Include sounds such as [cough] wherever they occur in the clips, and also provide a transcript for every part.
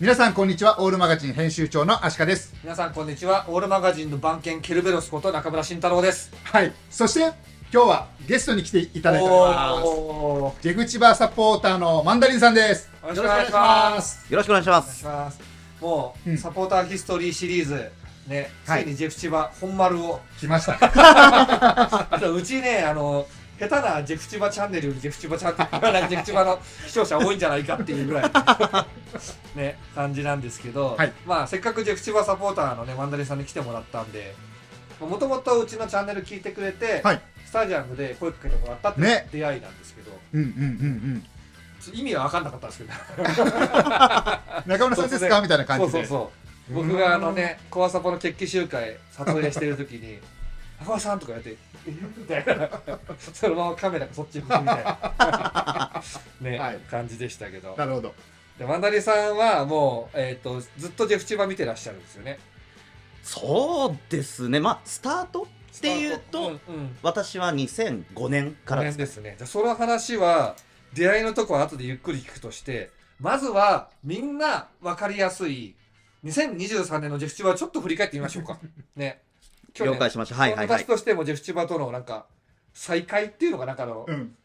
皆さんこんにちは。オールマガジン編集長のアシカです。皆さんこんにちは。オールマガジンの番犬ケルベロスこと中村慎太郎です。はい。そして今日はゲストに来ていただいております。おー。出口バーサポーターのマンダリンさんです。よろしくお願いします。よろしくお願いします。ます。もう、うん。サポーターヒストリーシリーズね、はい。ついにジェフ千葉本丸を。来ました。[laughs] あとうちねあの下手なジェフ千葉チャンネルよりジェフ千葉チャンネルジェフ千葉の視聴者多いんじゃないかっていうぐらい。[laughs] ね感じなんですけど、はい。まあせっかくジェフ千葉サポーターのねマンダリンさんに来てもらったんでもともとうちのチャンネル聞いてくれて、はい。スタジアムで声かけてもらったって出会いなんですけど、うんうんうん意味は分かんなかったんですけど。う [laughs] ん中村さんですか？みたいな感じで。そうそうそう。僕があのねコアサポの決起集会撮影してる時に「[laughs] 中村さん」とかやって「えみたいな。そのままカメラがそっち向くみたいな。[laughs] ね、はい。感じでしたけど。なるほど。でマンダリさんはもう、えー、とずっとジェフ千葉見てらっしゃるんですよね。そうですね。まあ、スタートっていうと、うんうん、私は2005年からです。ですね。じゃあその話は出会いのとこは後でゆっくり聞くとしてまずはみんな分かりやすい2023年のジェフ千葉をちょっと振り返ってみましょうか。[laughs] ね去年。了解しました。はいはいはい。私。としてもジェフ千葉とのなんか再会っていうのがなんかのう、ん。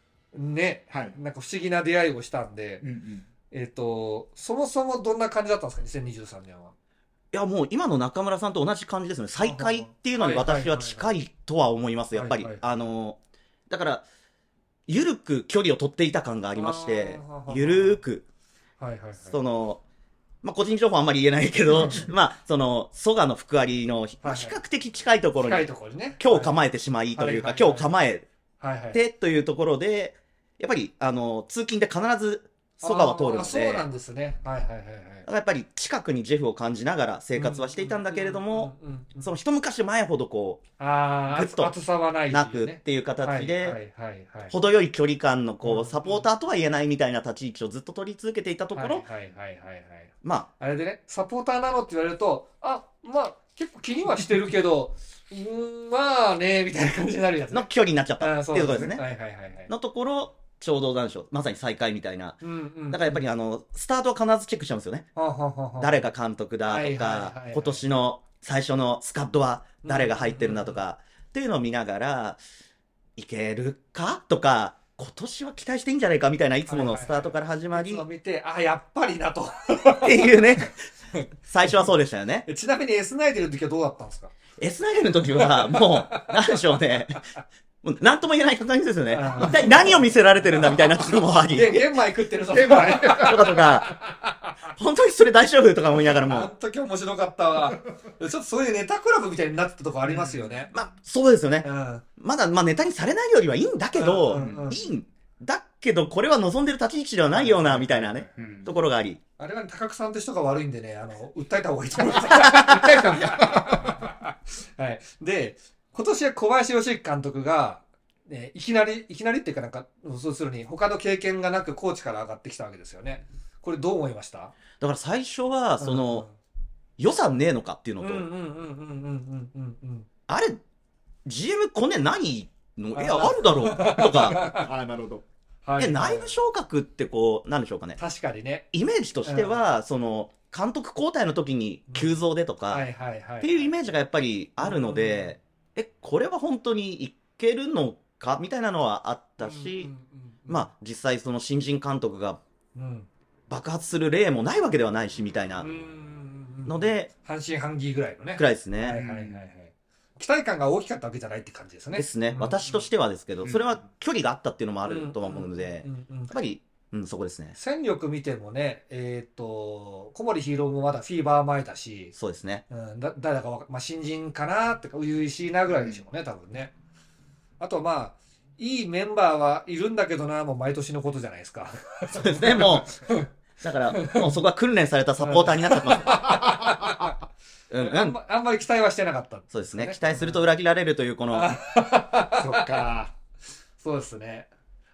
ねはい。なんか不思議な出会いをしたんで、うんうん。えっ、とそもそもどんな感じだったんですか？2023年は。いや、もう今の中村さんと同じ感じですね。再会っていうのに私は近いとは思います、やっぱり。はいはい。あの、だから、ゆるく距離を取っていた感がありましてあー、ゆるーく、はいはいはい。その、まあ、個人情報あんまり言えないけど、まあ、その、蘇我の福有の比はい。較的近いところ近いに、ところにね。今日構えてしまいというか、はいはいはい。今日構えてというところで、やっぱり、あの、通勤で必ず蘇我は通るので、そうなんですね。はいはいはいはい。だからやっぱり近くにジェフを感じながら生活はしていたんだけれども、その一昔前ほどこああぐっと厚さはないっていうなくっねていう形はいで、程よい距離感のこうサポーターとは言えないみたいな立ち位置をずっと取り続けていたところ、はいはいはいはい。はいまあ。れでねサポーターなのって言われるとあまあ結構気にはしてるけど [laughs] うーんまあねみたいな感じになるやつあ、ね。の距離になっちゃったっていうところですね。はいはいはいはい。のところ、ちょうどなんでしょう、まさに再開みたいな。うんうんだからやっぱりあの、スタートは必ずチェックしちゃうんですよね。誰が監督だはいとか今年の最初のスカッドは誰が入ってるんだとか、っていうのを見ながら、いけるかとか、今年は期待していいんじゃないかみたいないつものスタートから始まり、見てあやっぱりなと。っていうね、最初はそうでしたよね。えちなみに S ナイデルの時はどうだったんですか？S ナイルの時は、もう、なんでしょうね。なんとも言えない感じですよね。一体何を見せられてるんだみたいなところもあり、げ [laughs] 玄米食ってるぞ。玄米。とかとか、本当にそれ大丈夫とか思いながらあもの、時面白かったわ。ちょっとそういうネタクラブみたいになってたとこありますよね。まあ、そうですよね。うん。まだ、まあネタにされないよりはいいんだけど、うんうんうん。いいんだけど、これは望んでる立ち位置ではないような、みたいなね、うん。ところがあり。あれはね高久さんって人が悪いんでねあの訴えた方がいいと思います。[laughs] 訴えたんだはい。で、今年は小林義行監督が、ね、いきなり、いきなりっていうかなんか、そうするに、他の経験がなくコーチから上がってきたわけですよね。これどう思いました？だから最初は、その、うんうん、予算ねえのかっていうのと、あれ、GM こね何の、いや、あるだろう？とか、[laughs] あなるほど。はい、で内部昇格ってこう、なんでしょうかね。確かにね。イメージとしては、うん、その、監督交代の時に急増でとか、っていうイメージがやっぱりあるので、え、これは本当にいけるのか？みたいなのはあったし、まあ実際その新人監督が。爆発する例もないわけではないしみたいなうんの、で、半信半疑ぐらいのね。くらいですね。はいはいはいはい。期待感が大きかったわけじゃないって感じですね。ですね。うん私としてはですけど、うんそれは距離があったっていうのもあるとは思うので、やっぱり、うん、そこですね。戦力見てもね、えっ、と、小森ヒーローもまだフィーバー前だし、そうですね。うん、だ誰だかわか、まあ、新人かなってか、初々しいなぐらいでしょうね、多分ね。あと、まあ、いいメンバーはいるんだけどな、もう毎年のことじゃないですか。そうですね、もう。だから、もうそこは訓練されたサポーターになっちゃってます。[laughs] うん、うん。あんまあんまり期待はしてなかった。そうですね。期待すると裏切られるというこの、[laughs] そっかそうですね。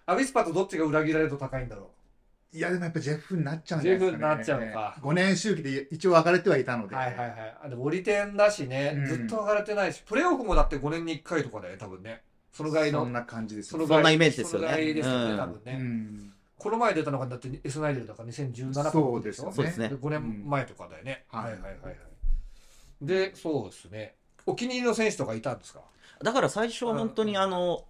アビスパとどっちが裏切られると高いんだろいやでもやっぱジェフになっちゃうんじゃないですか、ね、ジェフになっちゃうのか。5年周期で一応分かれてはいたのう。で。はいはいはい。あでも、オリテンだしね、うん。ずっと上がれてないし、プレーオフもだって5年に1回とかだよね、多分ね。そのぐらいのそん。な感じですそのよそんなイメージですよね。そのぐらいですよね、うん。多分ね。うんこの前出たのがだって S9 でだから2017そうですよねそうですね。5年前とかだよね、うん。はいはいはいはい。でそうですね。お気に入りの選手とかいたんですか？だから最初は本当にあの、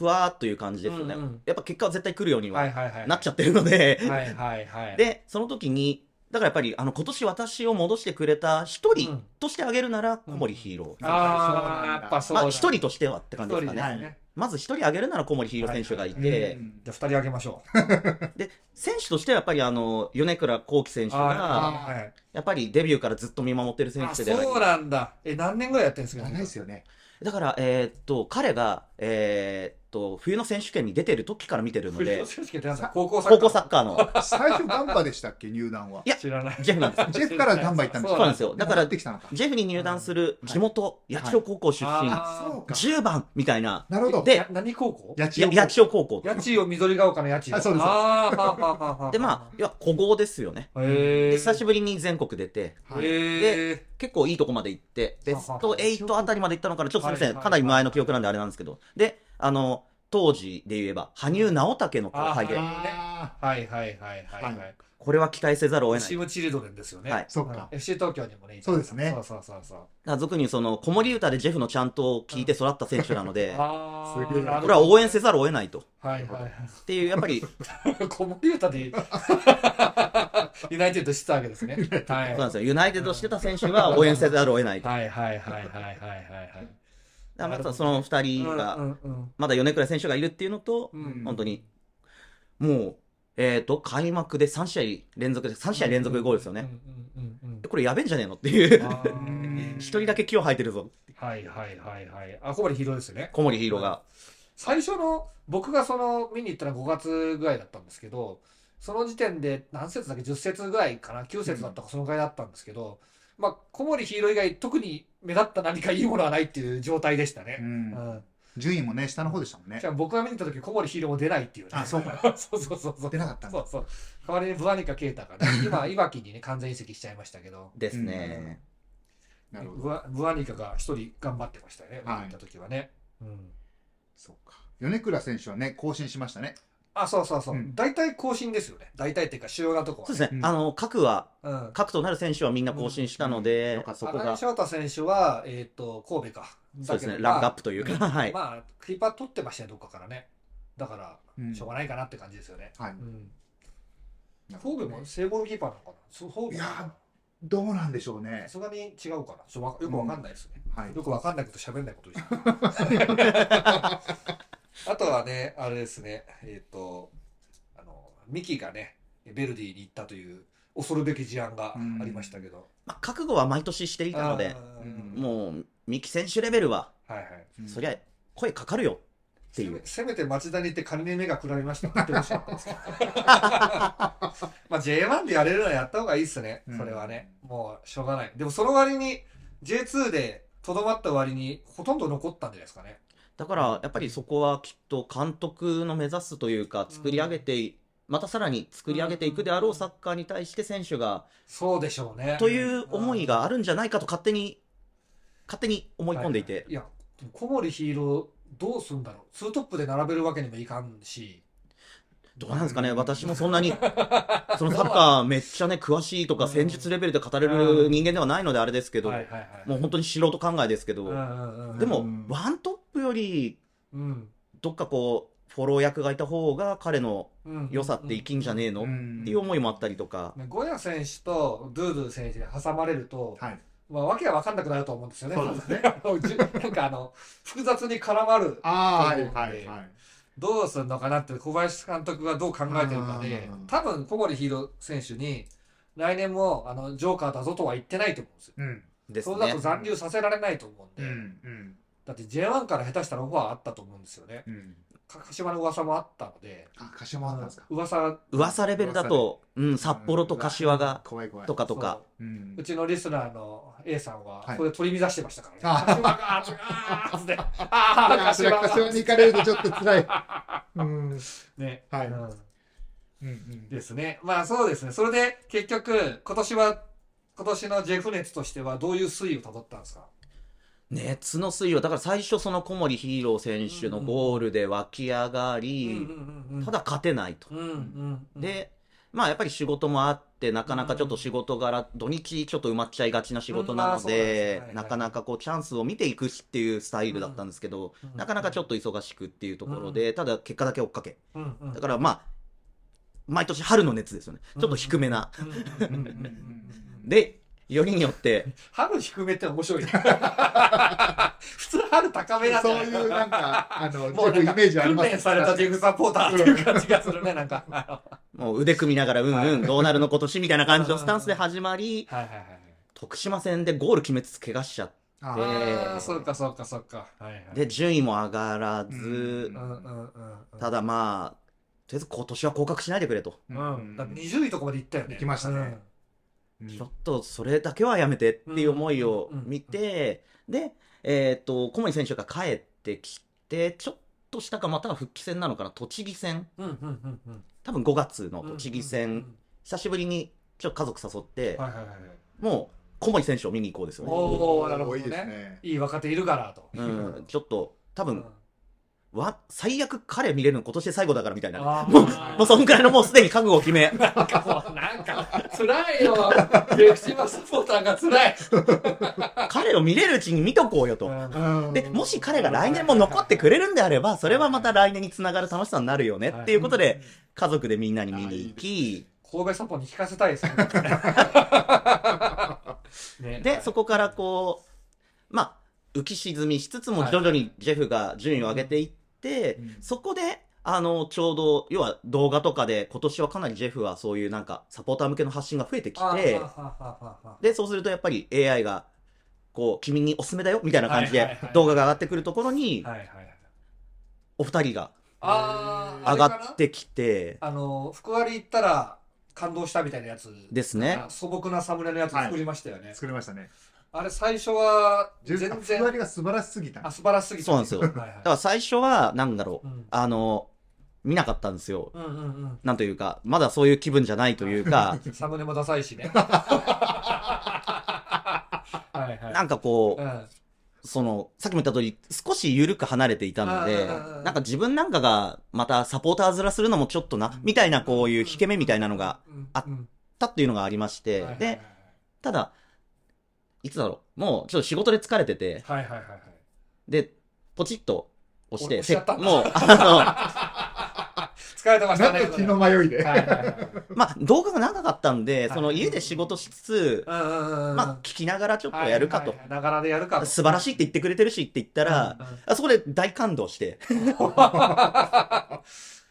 ふわーっという感じですよね。うんうん。やっぱ結果は絶対来るようにははいはいはいなっちゃってるので、はいはいはい。で、その時に、だからやっぱり、あの、今年私を戻してくれた一人うん。としてあげるなら、小森ヒーロー。ああやっぱそうだまあ、一人としてはって感じですかね。ね。まず一人あげるなら小森ヒーロー選手がいて、うんじゃあ二人あげましょう。で、選手としてはやっぱりあの、米倉幸輝選手が、はいはい。やっぱりデビューからずっと見守ってる選あ手でそうなんだ。え何年ぐらいやってるんですか長いですよね。だから、えーっと、彼が、えーっと、冬の選手権に出てる時から見てるので高校サッカー高校サッカーの、最初ガンバでしたっけ？入団は。いや知らないジェフなんです。ジェフからガンバ行ったんですそうなんですよ。だから戻っ、てきたのか。ジェフに入団する地元、八千代高校出身、あそうか。10番みたいな、なるほど。でや何高校？八千代高校。八千代緑ヶ丘の八千代。あそうです。あーははははで、まあ、いや、古豪ですよね。久しぶりに全国出て、はい。へえ結構いいとこまで行って、ベスト8あたりまで行ったのかな、ちょっとすみません、かなり前の記憶なんであれなんですけど。で、あの、当時で言えば、羽生直武の後輩で、あはいはいはいはいはいはい。これは期待せざるを得ない。チームチルドレンですよね。はい。そっか。うん FC 東京にもねそうですね。そうそうそうそう。俗にその、子守歌でジェフのちゃんとを聞いて育った選手なので、あすげえ。あこれは応援せざるを得ないと。はいはい。はいっていう、やっぱり、子守歌で [laughs] ユナイテッドしてたわけですね。[laughs] はい。そうなんですよ。ユナイテッドしてた選手は応援せざるを得ないはいはいはいはいはいはいらまたその二人はい。がう、んうんまだ米倉選手がいるっていうのと、うんうん本当に、もう、えっ、と、開幕で3試合連続で、3試合連続でゴールですよね。うんうんうんうんこれやべえんじゃねえのっていう。一人だけ気を吐いてるぞ。はいはいはいはい。あ、小堀ヒーローですよね。小森ヒーローが。最初の、僕がその、見に行ったのは5月ぐらいだったんですけど、その時点で何節だっけ ?10 節ぐらいかな ?9 節だったかそのぐらいだったんですけど、まあ、小森ヒーロー以外特に目立った何かいいものはないっていう状態でしたね。ううんん。順位もね、下の方でしたもんねじ。ゃあ僕が見に行った時小森ヒーローも出ないっていうね。あそう [laughs] そうそうそうそう。出なかったそうそう。代わりにブアニカケイタがね、[laughs] 今、いわきにね、完全移籍しちゃいましたけど、ですね。なるほど。ブアブアニカが一人頑張ってましたよね、はい見に行った時はね。うん。そうか。米倉選手はね、更新しましたね。あ、そうそうそうう。ん大体更新ですよね。大体っていうか主要なとこは、そうですね。うんあの、各は、うん。各となる選手はみんな更新したので、うんうんそこが、翔太選手は、えっ、と、神戸か。そうですね、ランクアッまプというか、あ [laughs] はい。まあ、キーパー取ってましたね、どっかからね。だから、うんしょうがないかなって感じですよね。はい。神戸も正ゴールキーパーなのかな？そう神戸いやどうなんでしょうねさ。すがに違うかなちょっとわよくわかんないですね。はい。よくわかんないこと喋んないことです。[laughs] あとはね、あれですね、えっ、と、あの、ミキがね、ベルディに行ったという恐るべき事案がありましたけど。まあ、覚悟は毎年していたので、もう、三木選手レベルは、はいはい。うん。そりゃ、声かかるよ。っていう。せめ。せめて町田に行って金に目がくらみましたって言ってほしかったですけどまあ J1 でやれるのはやった方がいいっすね。うん。それはね、もうしょうがない。でもその割に J2 でとどまった割にほとんど残ったんじゃないですかねだから、やっぱりそこはきっと監督の目指すというか、作り上げて、またさらに作り上げていくであろうサッカーに対して選手が、そうでしょうね。という思いがあるんじゃないかと勝手に、勝手に思い込んでいて、い。や小森ヒーローどうすんだろう。ツートップで並べるわけにもいかんしどうなんですかね、私もそんなに、[laughs] そのサッカーめっちゃね、詳しいとかうん。戦術レベルで語れる人間ではないのであれですけど、はいはいはい。もう本当に素人考えですけど、でもうん、ワントップより、うん。どっかこう、フォロー役がいた方が彼のうん良さって生きんじゃねえの、うんっていう思いもあったりとか、ねゴヤ選手とドゥードゥ選手で挟まれると、はい。まあ、わけが分かんなくなると思うんですよね。そうですね。[laughs] なんかあの、複雑に絡まる。ああ、はいはいはい。どうするのかなって小林監督がどう考えてるかでうん、多分小森ヒーロー選手に、来年もあのジョーカーだぞとは言ってないと思うんですよ。うん。ですねそうだと。残留させられないと思うんで、うん。うん。だって J1 から下手したらオファーあったと思うんですよね。うん。鹿島の噂もあったので、あ、柏もあったんですか。噂噂レベルだと、うん、札幌と柏が、怖い怖い。とかとか、うんう。ちのリスナーの A さんは、はいこれ取り乱してましたからね。あ鹿島が、あ [laughs] あー、柏が。柏に行かれるとちょっと辛い。うん。ね。はいうんうんうん。ですね。まあそうですね。それで結局、今年は、今年のジェフ熱としてはどういう推移をたどったんですか？熱の水位だから最初その小森ヒーロー選手のゴールで湧き上がり、ただ勝てないと。で、まあやっぱり仕事もあって、なかなかちょっと仕事柄、土日ちょっと埋まっちゃいがちな仕事なのでなかなかこうチャンスを見ていくしっていうスタイルだったんですけど、うんなかなかちょっと忙しくっていうところで、ただ結果だけ追っかけ。だからまあ、毎年春の熱ですよね。ちょっと低めな。で、よりによって、春低めって面白いね [laughs] 普通春高めなんじゃないそういうなんか、あの、もうイメージあります訓練されたジェフサポーターっていう感じがするね、なんか。あもう腕組みながら、うんはいうん、どうなるの今年みたいな感じのスタンスで始まり、のはいはいはい。徳島戦でゴール決めつつ怪我しちゃって、あでああ、そうかそうかそうか。はいはい。で、順位も上がらずうん、うんうんうんうん。ただまあ、とりあえず今年は降格しないでくれと。うん。だって20位とかまで行ったよね。行きましたねちょっとそれだけはやめてっていう思いを見て、で、えっ、と、小森選手が帰ってきて、ちょっとしたかまたは復帰戦なのかな、栃木戦、うんうんうんうん。多分5月の栃木うん戦、うん久しぶりにちょっと家族誘って、はいはいはいはい。もう小森選手を見に行こうですよね。おーなるほどね多い。いい若手いるからと。うん、ちょっと、多分うん、わ、最悪彼見れるの今年で最後だからみたいな。もう、もうそんくらいのもうすでに覚悟を決め。[laughs] なんかもう、なんか、辛いよ。レクシマサポーターが辛い。彼を見れるうちに見とこうよと。うんで、もし彼が来年も残ってくれるんであれば、それはまた来年につながる楽しさになるよねっていうことで、家族でみんなに見に行き、神戸サポに聞かせたいですね。[laughs] ねで、そこからこう、まあ、浮き沈みしつつも徐々にジェフが順位を上げていって、うんそこで、あの、ちょうど、要は動画とかで今年はかなりジェフはそういうなんかサポーター向けの発信が増えてきてで、そうするとやっぱり AI が、こう、君におすすめだよみたいな感じで動画が上がってくるところに。お二人が上がってきて、あの、福割行ったら感動したみたいなやつ。ですね。素朴なサムネのやつ作りましたよね。作りましたね。あれ最初は全全然。ふわ然、りが素晴らしすぎた。あ、素晴らしすぎた。そうなんですよはいはいだから最初は、なんだろう、うんあの、見なかったんですよ。うんうんうん。なんというか、まだそういう気分じゃないというか、[laughs] サムネもダサいしね。[laughs] はいはい。なんかこう、うんその、さっきも言った通り、少し緩く離れていたので、うんうんうんなんか自分なんかがまたサポーター面するのもちょっとな、みたいなこういう引け目みたいなのがあったっていうのがありまして、で、ただ、いつだろう、もうちょっと仕事で疲れてて、はいはいはいはい。で、ポチッと押して、っもう、あ疲れてましたね。なんと気の迷いで。はいはいはい。の、まあ、動画が長かったんで、はいその家で仕事しつつ、うんうんうん。まあ、聞きながらちょっとやるかとはい。はいはいながらでやるかと。素晴らしいって言ってくれてるしって言ったら、うんうんあそこで大感動して、[laughs]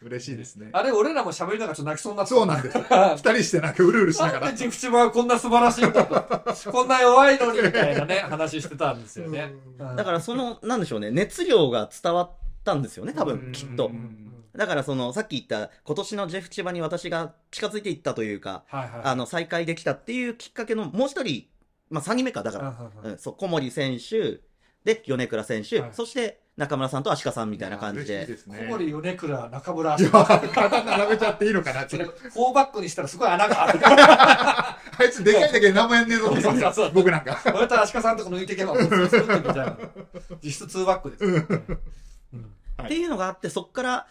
嬉しいですね。あれ、俺らも喋りながらちょっと泣きそうになってたそうなんです。二人してなんかうるうるしながらなんで。ジフチマはこんな素晴らしいんだと。[laughs] こんな弱いのにみたいなね、話してたんですよね。うんだからその、なんでしょうね、熱量が伝わったんですよね、多うん分、きっとう。んだからその、さっき言った、今年のジェフ千葉に私が近づいていったというか、はいはい。あの、再会できたっていうきっかけの、もう一人、まあ、3人目か、だから、うん、そう、小森選手、で、米倉選手、はいそして、中村さんと足利さんみたいな感じで。小森、米倉、中村、いや、体並べちゃっていいのかなって。フォーバックにしたらすごい穴がある。[laughs] あいつでかいだけで何もやんねえぞってそうそうそう僕なんか。俺と足利さんとこ抜いていけば、[laughs] 実質2バックです。うんっていうのがあって、そっから、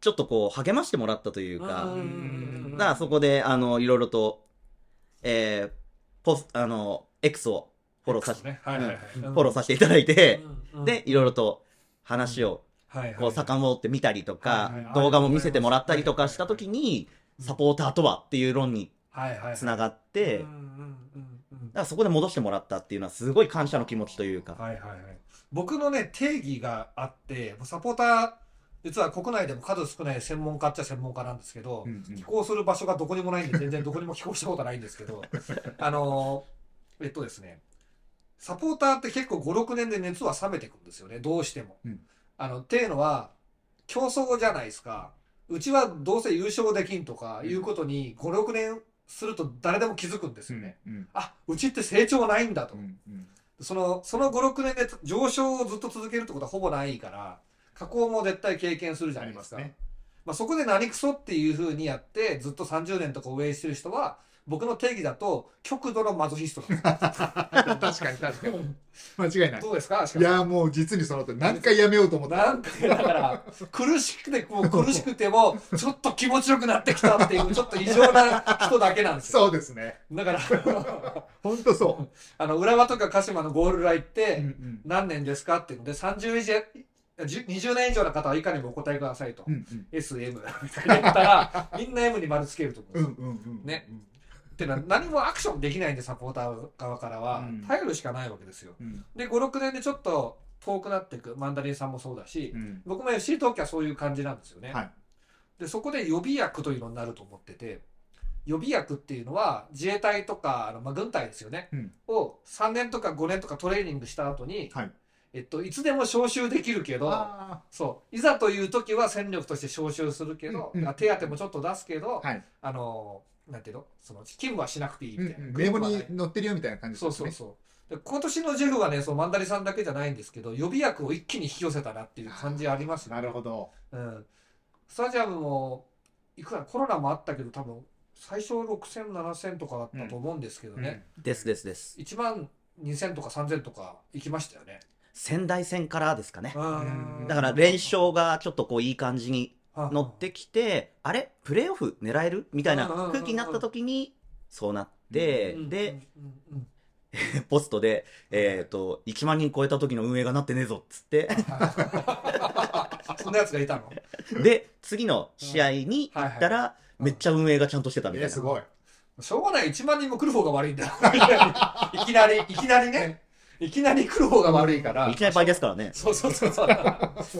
ちょっとこう、励ましてもらったというか、うんだからそこで、あの、いろいろと、えー、ポス、あの、X をフォローさせて、ね。はいはいはい。フォローさせていただいて、うんで、いろいろと話を、こう、遡って見たりとか動画も見せてもらったりとかしたときに、サポーターとはっていう論に。つながって、うんうんうんうんだからそこで戻してもらったっていうのはすごい感謝の気持ちというか。はいはいはい。僕のね、定義があって、サポーター、実は国内でも数少ない専門家っちゃ専門家なんですけど、寄港する場所がどこにもないんで、全然どこにも寄港したことないんですけど、[laughs] あのー、えっとですね、サポーターって結構5、6年で熱は冷めていくんですよね、どうしても。うんあの、っていうのは、競争じゃないですか。うちはどうせ優勝できんとかいうことに5、6年すると誰でも気づくんですよね。うんあ、うちって成長ないんだと。うんうんその、その5、6年で上昇をずっと続けるってことはほぼないから、下降も絶対経験するじゃないですか。ありますねまあそこで何クソっていう風にやって、ずっと30年とか上してる人は、僕の定義だと極度のマゾヒスト [laughs] 確かに確かに。間違いない。どうですか？いや、もう実にその通り。何回やめようと思った。なんかだから [laughs] 苦しくてもう苦しくてもちょっと気持ちよくなってきたっていうちょっと異常な人だけなんですよそうですね。だから [laughs] 本当そあの浦和とか鹿島のゴールライっう。て何年ですかっていうので30以上10 20年以上の方は以下にもお答えくださいと、うんうん。SM みたいな言ったらみんな M に丸つけると思うんですよ、うんうんうん。ね。っていうのは何もアクションできないんでサポーター側からはうん。頼るしかないわけですよ。うん。で56年でちょっと遠くなっていくマンダリンさんもそうだし、うん。僕も FC 東京はそういう感じなんですよね、はい。でそこで予備役というのになると思ってて予備役っていうのは自衛隊とかあの、まあ、軍隊ですよね、うん。を3年とか5年とかトレーニングした後に、はい。えっと、いつでも招集できるけどあそう。いざという時は戦力として招集するけど、うん。うんあ手当もちょっと出すけど、あ。はい。あのなんていうの？その勤務はしなくていいみたいな、うんうん名簿に載ってるよみたいな感じですね。そうそうそうで今年のジェフはねそのマンダリさんだけじゃないんですけど予備役を一気に引き寄せたなっていう感じありますよなるほど。うん、スタジアムもいくらコロナもあったけど多分最初6000、7000とかだったと思うんですけどね、ですですです。1万2000とか3000とか行きましたよね。仙台戦からですかね。うんだから連勝がちょっとこういい感じに乗ってきて、あれ？プレーオフ狙える？みたいな空気になった時に、そうなって、で、[laughs] ポストで、えっ、と、1万人超えた時の運営がなってねえぞっつって、[laughs] そんなやつがいたの？で、次の試合に行ったら、めっちゃ運営がちゃんとしてたみたいな。えー、すごい。しょうがない。1万人も来る方が悪いんだよ。[laughs] いきなりいきなりねいきなり来る方が悪いから。いきなり倍ですからね。そうそうそうそう。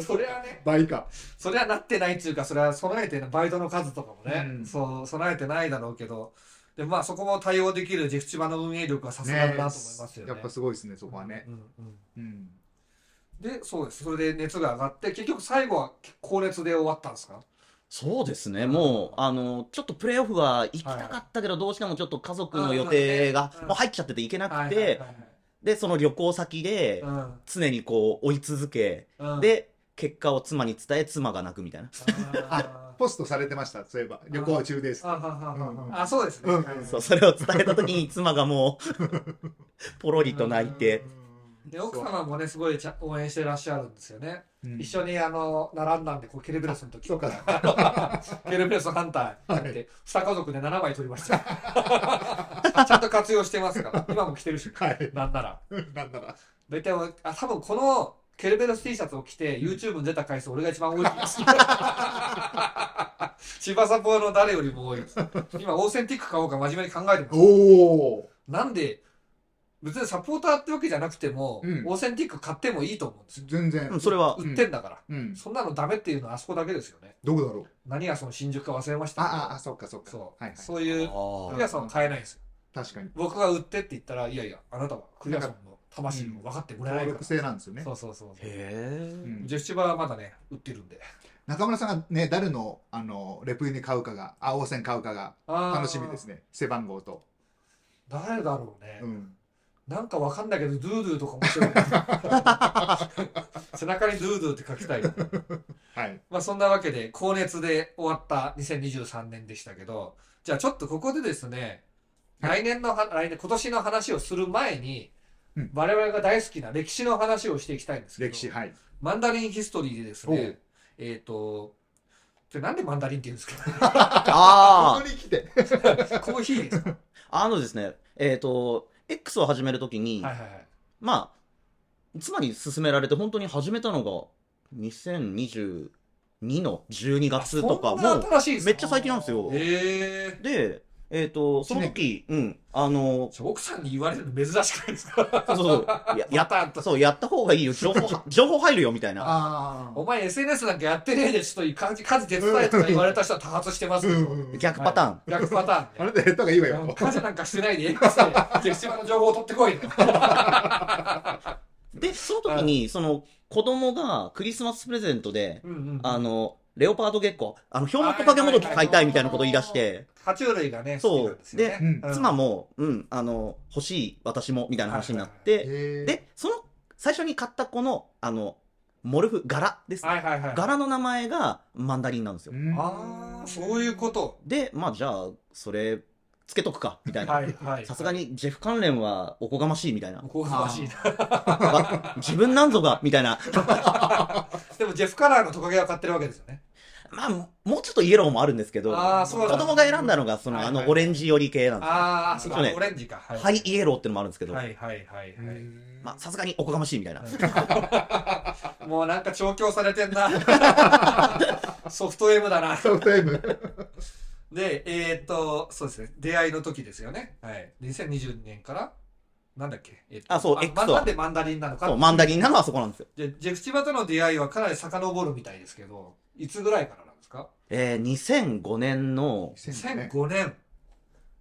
それはね。倍か。それはなってないっていうかそれは備えてないバイトの数とかもね、うん。そう備えてないだろうけど。でまあそこも対応できるジェフ千葉の運営力はさすがだなと思いますよね。やっぱすごいですね、そこはね。うんうんうん。でそうです。それで熱が上がって結局最後は高熱で終わったんですか？そうですね、もう、あの、ちょっとプレーオフは行きたかったけど、どうしてもちょっと家族の予定がうん。もう入っちゃってて行けなくはいはいて、で、その旅行先で常にこう追い続け、うん。うんで、結果を妻に伝え、妻が泣くみたいな。あポストされてました、そういえば。旅行中です。ー。あははは。うんうん。あそうですね、うんはいそう、それを伝えた時に妻がもう、[laughs] ポロリと泣いて、で奥様もねすごいちゃ応援してらっしゃるんですよね、うん。一緒にあの並んだんでこうケルベロスの時。[laughs] ケルベロス反対って、二家族で7枚取りました。[laughs] ちゃんと活用してますから。今も着てるし。はい。なんなら。なんだら。大体あ多分このケルベロス T シャツを着て YouTube に出た回数俺が一番多いです。[laughs] 千葉サポの誰よりも多いです。今オーセンティック買おうか真面目に考えてます。おお。なんで別にサポーターってわけじゃなくても、うんオーセンティック買ってもいいと思うんですよ全然。うんそれは、売ってんだから、うん。そんなのダメっていうのはあそこだけですよねどこだろう？何がその新宿か忘れました？けどああ、あ、そっかそっか。そう、はいはい。そういうあクリアさんは買えないんですよ確かに。僕が売ってって言ったらいやいやあなたはクリアさんの魂を分かってもらえないから、登録制なんですよねそ。うそうそうそうへうんジェフチバはまだね売ってるんで中村さんがね、誰の、あの、レプユニ買うかが、青線買うかが、楽しみですねね。背番号と。誰だろうね、うん。なんかわかんないけどドゥードゥとか面白い。[laughs] 背中にドゥードゥって書きたい。はい。まあそんなわけで高熱で終わった2023年でしたけどじゃあちょっとここでですね、はい。来年のは来年今年の話をする前に、うん。我々が大好きな歴史の話をしていきたいんですけど歴史、はい。マンダリンヒストリーでですねえっ、とそれなんでマンダリンって言うんですか？あここに来て。[laughs] コーヒーですか？あ、あのですね、えっ、と、X を始めるときに、はいはいはい。まあ、妻に勧められて本当に始めたのが、2022の12月とかも、新しいですか？めっちゃ最近なんですよ。で、えっ、と、その時、うん、あの、奥さんに言われるの珍しくないですか？そうそうそう、や、やパターンと。そう、やった方がいいよ、[laughs] 情報、情報入るよ、みたいな。あお前 SNS なんかやってねえでちょっと数数手伝えとか言われた人は多発してますけど、うん逆パターン。逆パターンあなたやった方がいいわねよ。数なんかしてないで X でジェフチマの情報を取ってこいよ。[laughs] で、その時に、その、子供がクリスマスプレゼントで、うんうんあの、レオパードゲッコ、あの、氷膜掛けもどき買いたいみたいなことを言い出して、爬虫類がねそう。でうん。妻も、うん、あの、欲しい、私も、みたいな話になって、で、で、その、最初に買った子の、あの、モルフ、柄です。はいはいはい柄の名前がマンダリンなんですよ。ああそういうこと。で、まあじゃあ、それつけとくかみたいな。はいはい。さすがにジェフ関連はおこがましいみたいな。おこがましいな。[laughs] わ自分なんぞがみたいな。[laughs] でもジェフカラーのトカゲは買ってるわけですよね。まあもうちょっとイエローもあるんですけどそう子供が選んだのがその、はいはいあのオレンジ寄り系なんですよああ、そうか、オレンジか。はハイイエローってのもあるんですけど、はいはいはいはい。まあさすがにおこがましいみたいな、[laughs] もうなんか調教されてんな。[laughs] ソフト M だな。ソフト M で、えーっと、そうですね。出会いの時ですよね。はい。2020年から、なんだっけ、えーっとあそうま X はなんでマンダリンなのか。そうマンダリンなのはそこなんですよでジェフ千葉との出会いはかなり遡るみたいですけど、いつぐらいからなんですか？えー、2005年の ?2005 年。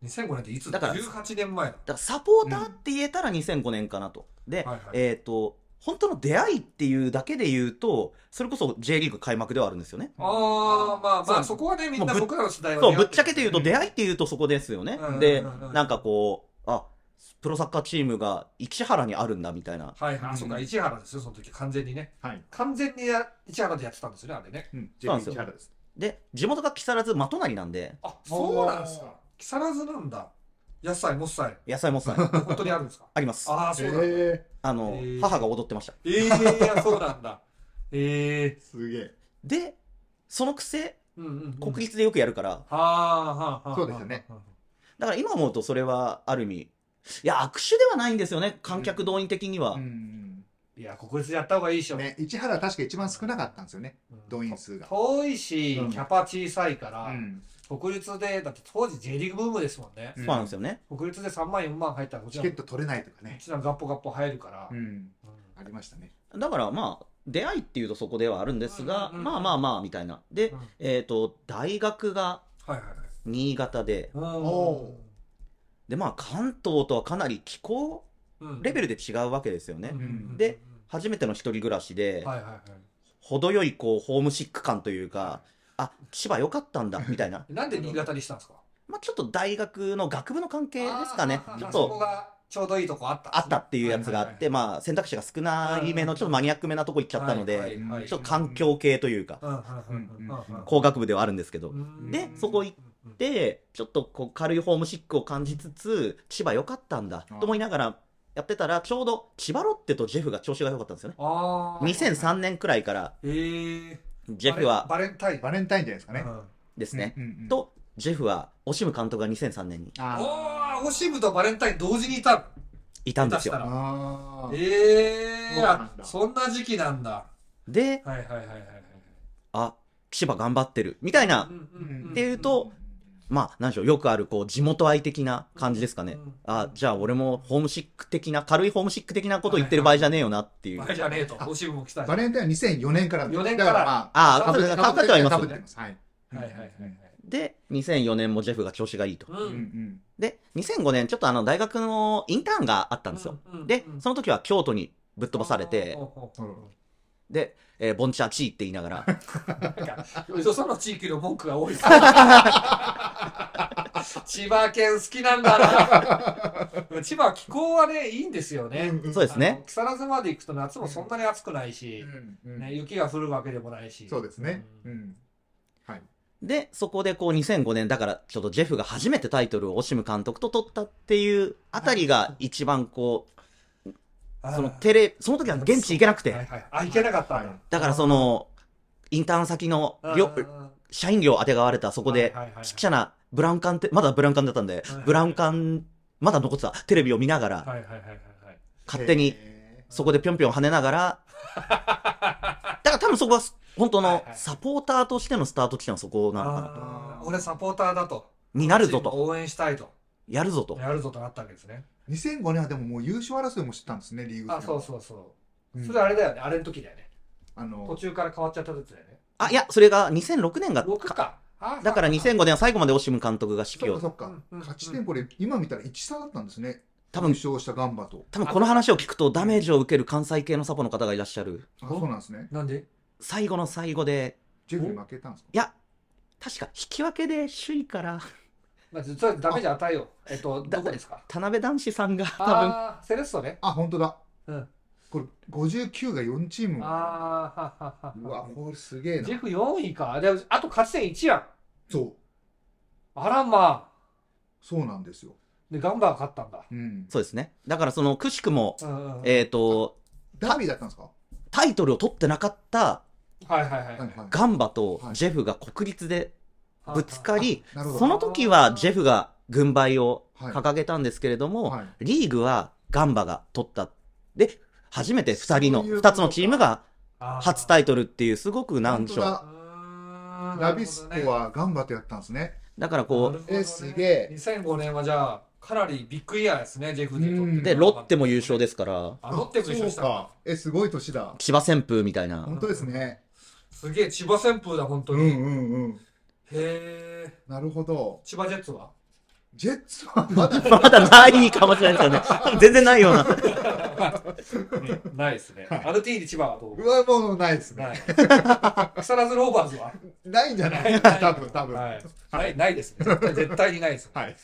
2005年っていつだ？から ?18 年前だ。だからサポーターって言えたら2005年かなと。で、はいはいえっ、と、本当の出会いっていうだけで言うと、それこそ J リーグ開幕ではあるんですよね。ああ、まあまあ、そこはね、みんな僕らの世代はそう、ぶっちゃけて言うと出会いって言うとそこですよねうん。でうんうんう、んなんかこう、あ、プロサッカーチームが市原にあるんだみたいな。はいはい、あそうか、市原ですよ、その時、完全にね。はい完全にや市原でやってたんですよね、あれね。うんそうなんですよですで、地元が木更津真隣なんで、あ、そうなんですか。木更津なんだ。野菜、もっさい。野菜もさ [laughs] 本当にあるんですか？あります。ああ、そうなんだ。えあの、へー母が踊ってました。ええー、そうなんだ。ええー、すげえで、そのくせ、ー。うんうんうん。国立でよくやるから、はあ、はあ、はあ。そうですよねはあ。だから今思うとそれはある意味、いや、握手ではないんですよね、観客動員的には。うん。いや、国立でやった方がいいでしょ。ね市原は確か一番少なかったんですよねうん。動員数が。遠いしうん、キャパ小さいから、うん。国立で、だって当時 J リーグブームですもんね。うん。そうなんですよね。国立で3万4万入ったらチケット取れないとかこねちらガッポガッポ入るから。うん。うん。ありましたね。だからまあ、出会いっていうとそこではあるんですが、うんうんうん。まあまあまあ、みたいな。で、うん。えっ、と、大学がはいはいはい。新潟で、おで、まあ関東とはかなり気候レベルでで違うわけですよね。んで、初めての一人暮らしで。程よいこう、ホームシック感というか、あ、千葉良かったんだ、[laughs] みたいな。なんで新潟にしたんですか？まあちょっと大学の学部の関係ですかね。ちょっそことがちょうどいいとこあったね。あったっていうやつがあって、はいまあ選択肢が少ないめのちょっとマニアックめなとこ行っちゃったので、ちょっと環境系というか、工学部ではあるんですけど、うんでそこ行で、ちょっとこう軽いホームシックを感じつつ、千葉良かったんだと思いながらやってたら、ちょうど千葉ロッテとジェフが調子が良かったんですよね。ああ。2003年くらいから、えー。ジェフはバレンタイン。バレンタインじゃないですかねうんですね、うんうんうんと、ジェフは、オシム監督が2003年にあおー、オシムとバレンタイン同時にいた。いたんですよ。ええー、そんな時期なんだ。で、はいはいはいはいはい。あ、千葉頑張ってる。みたいなう、んうんうんっていうと、まあ、なんでしょう、よくある、こう、地元愛的な感じですかねうん。あ、じゃあ俺もホームシック的な、軽いホームシック的なこと言ってる場合じゃねえよなっていう。前じゃねえと。オシムも来た。バレンタインは2004年から4年からああ、あ被ってかぶってはいます被ってますはいはいはいはいはい。で、2004年もジェフが調子がいいと。ううんんで、2005年、ちょっとあの、大学のインターンがあったんですよ。うんうんで、その時は京都にぶっ飛ばされてで、えーボンチャーチーって言いながら、なんか、よその地域の文句が多い。[laughs] [laughs] 千葉県好きなんだな。千葉は気候はね、いいんですよね。うんそうですね。木更津まで行くと夏もそんなに暑くないし、うんうん。ね、雪が降るわけでもないし。そうですね。ううん。んはい。で、そこでこう2005年、だからちょっとジェフが初めてタイトルをオシム監督と取ったっていうあたりが一番こう、そのテレ、その時は現地行けなくて、はいはい。あ、行けなかったんだ。だからその、インターン先の社員寮当てがわれたそこで、はいはいはい。ちっちゃなブラウン管って、まだブラウン管だったんではいはい、ブラウン管、まだ残ってたテレビを見ながら、はいはいはいはいはい。勝手にへそこでぴょんぴょん跳ねながら、[laughs] だから多分そこは本当のはいはいサポーターとしてのスタート地点はそこなのかなと。あー俺サポーターだと。になるぞと。応援したいと。やるぞと。やるぞとなったわけですね。ー2005年はでももう優勝争いもしてたんですねリーグ戦あ、そうそうそう。うんそれあれだよね。あれの時だよね。あの途中から変わっちゃったやつだよね。あ、いや、それが2006年が、6か。あ。だから2005年は最後までオシム監督が指揮を、そっかそっか。勝ち点これ今見たら1差だったんですね。多分。優勝したガンバと。多分この話を聞くとダメージを受ける関西系のサポの方がいらっしゃる。あそうなんですね。なんで？最後の最後で、ジェフに負けたんですかいや、確か引き分けで首位から、まあ、実はダメージ与えよ。う。えっと、だどこですか？田辺男子さんが多分、ああ、セレッソね。あ本当だ。うん。これ59が4チームああ、はははうわこれすげえなジェフ4位か。で、あと勝ち点1やん。そうあらまあ。そうなんですよ。でガンバが勝ったんだうん。そうですね。だからその、くしくも、えっ、と、ダービーだったんですか？タイトルを取ってなかったはいはいはい。ガンバとはいジェフが国立でぶつかり。その時はジェフが軍配をはい掲げたんですけれども、はいリーグはガンバが取った。で、初めて二人の、そういうことか二つのチームが初タイトルっていうすごくなんでしょう。ラビスコはガンバとやったんですね。だからこう、えすげえ2005年はじゃあかなりビッグイヤーですねジェフにとってで、ロッテも優勝ですから、あロッテも優勝したそうか。え、すごい年だ。千葉旋風みたいな。本当ですね。すげえ千葉旋風だ本当に、へうんうんうん。えなるほど。千葉ジェッツは？ジェッツはまだ [laughs] まだないかもしれないですよね。全然ないような。ないですね、はい。アルティーニ千葉はどう？うわ、もうないですね。ない。木更津ローバーズは？ないんじゃない？多分、多分。ははい。い。ないないですね。絶対絶対にないです、はい。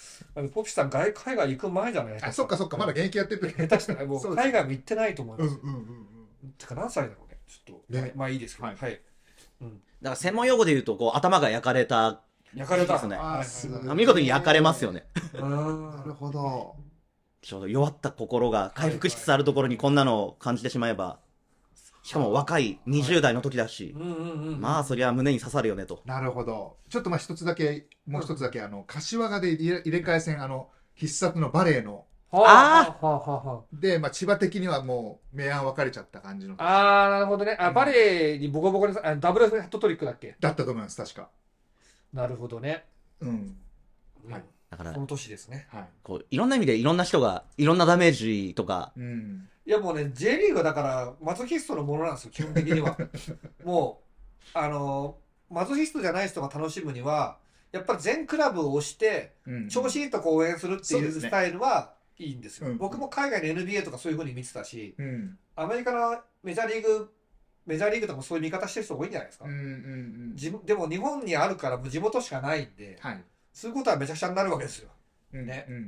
ポピさん外海外行く前じゃない？あ、そっかそっか、まだ現役やってる。時。下手したらもそううです。海外も行ってないと思います、うんうんうんうん。てか何歳だろうね？ちょっと、ね。まあまあいいですけど。ははい。い、だから専門用語で言うと、こう、頭が焼かれた。焼かれた。ですね。あーすごい。見事に焼かれますよね。うーん。なるほど。ちょうど弱った心が回復しつつあるところにこんなのを感じてしまえば、しかも若い20代の時だしう、んうんうんまあそりゃ胸に刺さるよねと。なるほど。ちょっとまあ一つだけ、もう一つだけ、あの、柏がで入れ入れ替え戦、あの、必殺のバレーの、はあはあはあはで、まあ千葉的にはもう明暗分かれちゃった感じの、ああーなるほどね。あバレーにボコボコにダブルヘッドトリックだっけ？だったと思います、確か。なるほどね。うん。はい。うんだからこ、の年ですねはい。こう、いろんな意味でいろんな人が、いろんなダメージとか、うん。いやもうね J リーグはだからマゾヒストのものなんですよ基本的には [laughs] もうあのマゾヒストじゃない人が楽しむにはやっぱり全クラブを押してうん調子いいとこ応援するっていうそうですねスタイルはいいんですようん僕も海外の NBA とかそういうふうに見てたしうん。アメリカのメジャーリーグメジャーリーグとかもそういう見方してる人多いんじゃないですかうんうんうん。じでも日本にあるからもう地元しかないんではい。そういうことはめちゃくちゃになるわけですようんねうんうんう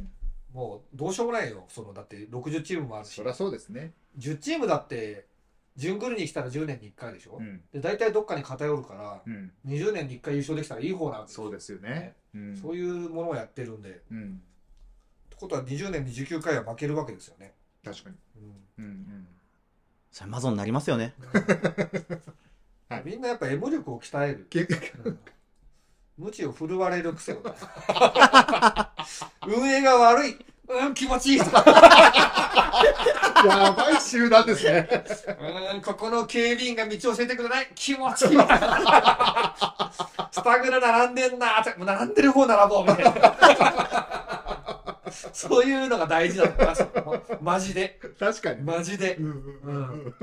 ん。もうどうしようもないよそのだって60チームもあるしそりゃそうですね。10チームだって順繰りに来たら10年に1回でしょ、うん。で大体どっかに偏るからうん。20年に1回優勝できたらいい方なんですよそうですよね。うん。そういうものをやってるんでってうん。ことは20年に19回は負けるわけですよね、確かに。うんうんうん。それマゾになりますよね。[laughs] はいみんなやっぱ M 力を鍛える、けうん無知を振るわれる癖を。ね [laughs] 運営が悪い。うん気持ちいい。[laughs] やばい集団ですね。うんここの警備員が道を教えてくれない。気持ちいい。スタグラ並んでんな。並んでる方並ぼうみたいな。そういうのが大事だと思います。マジで。確かに。マジで。うんうん。うん。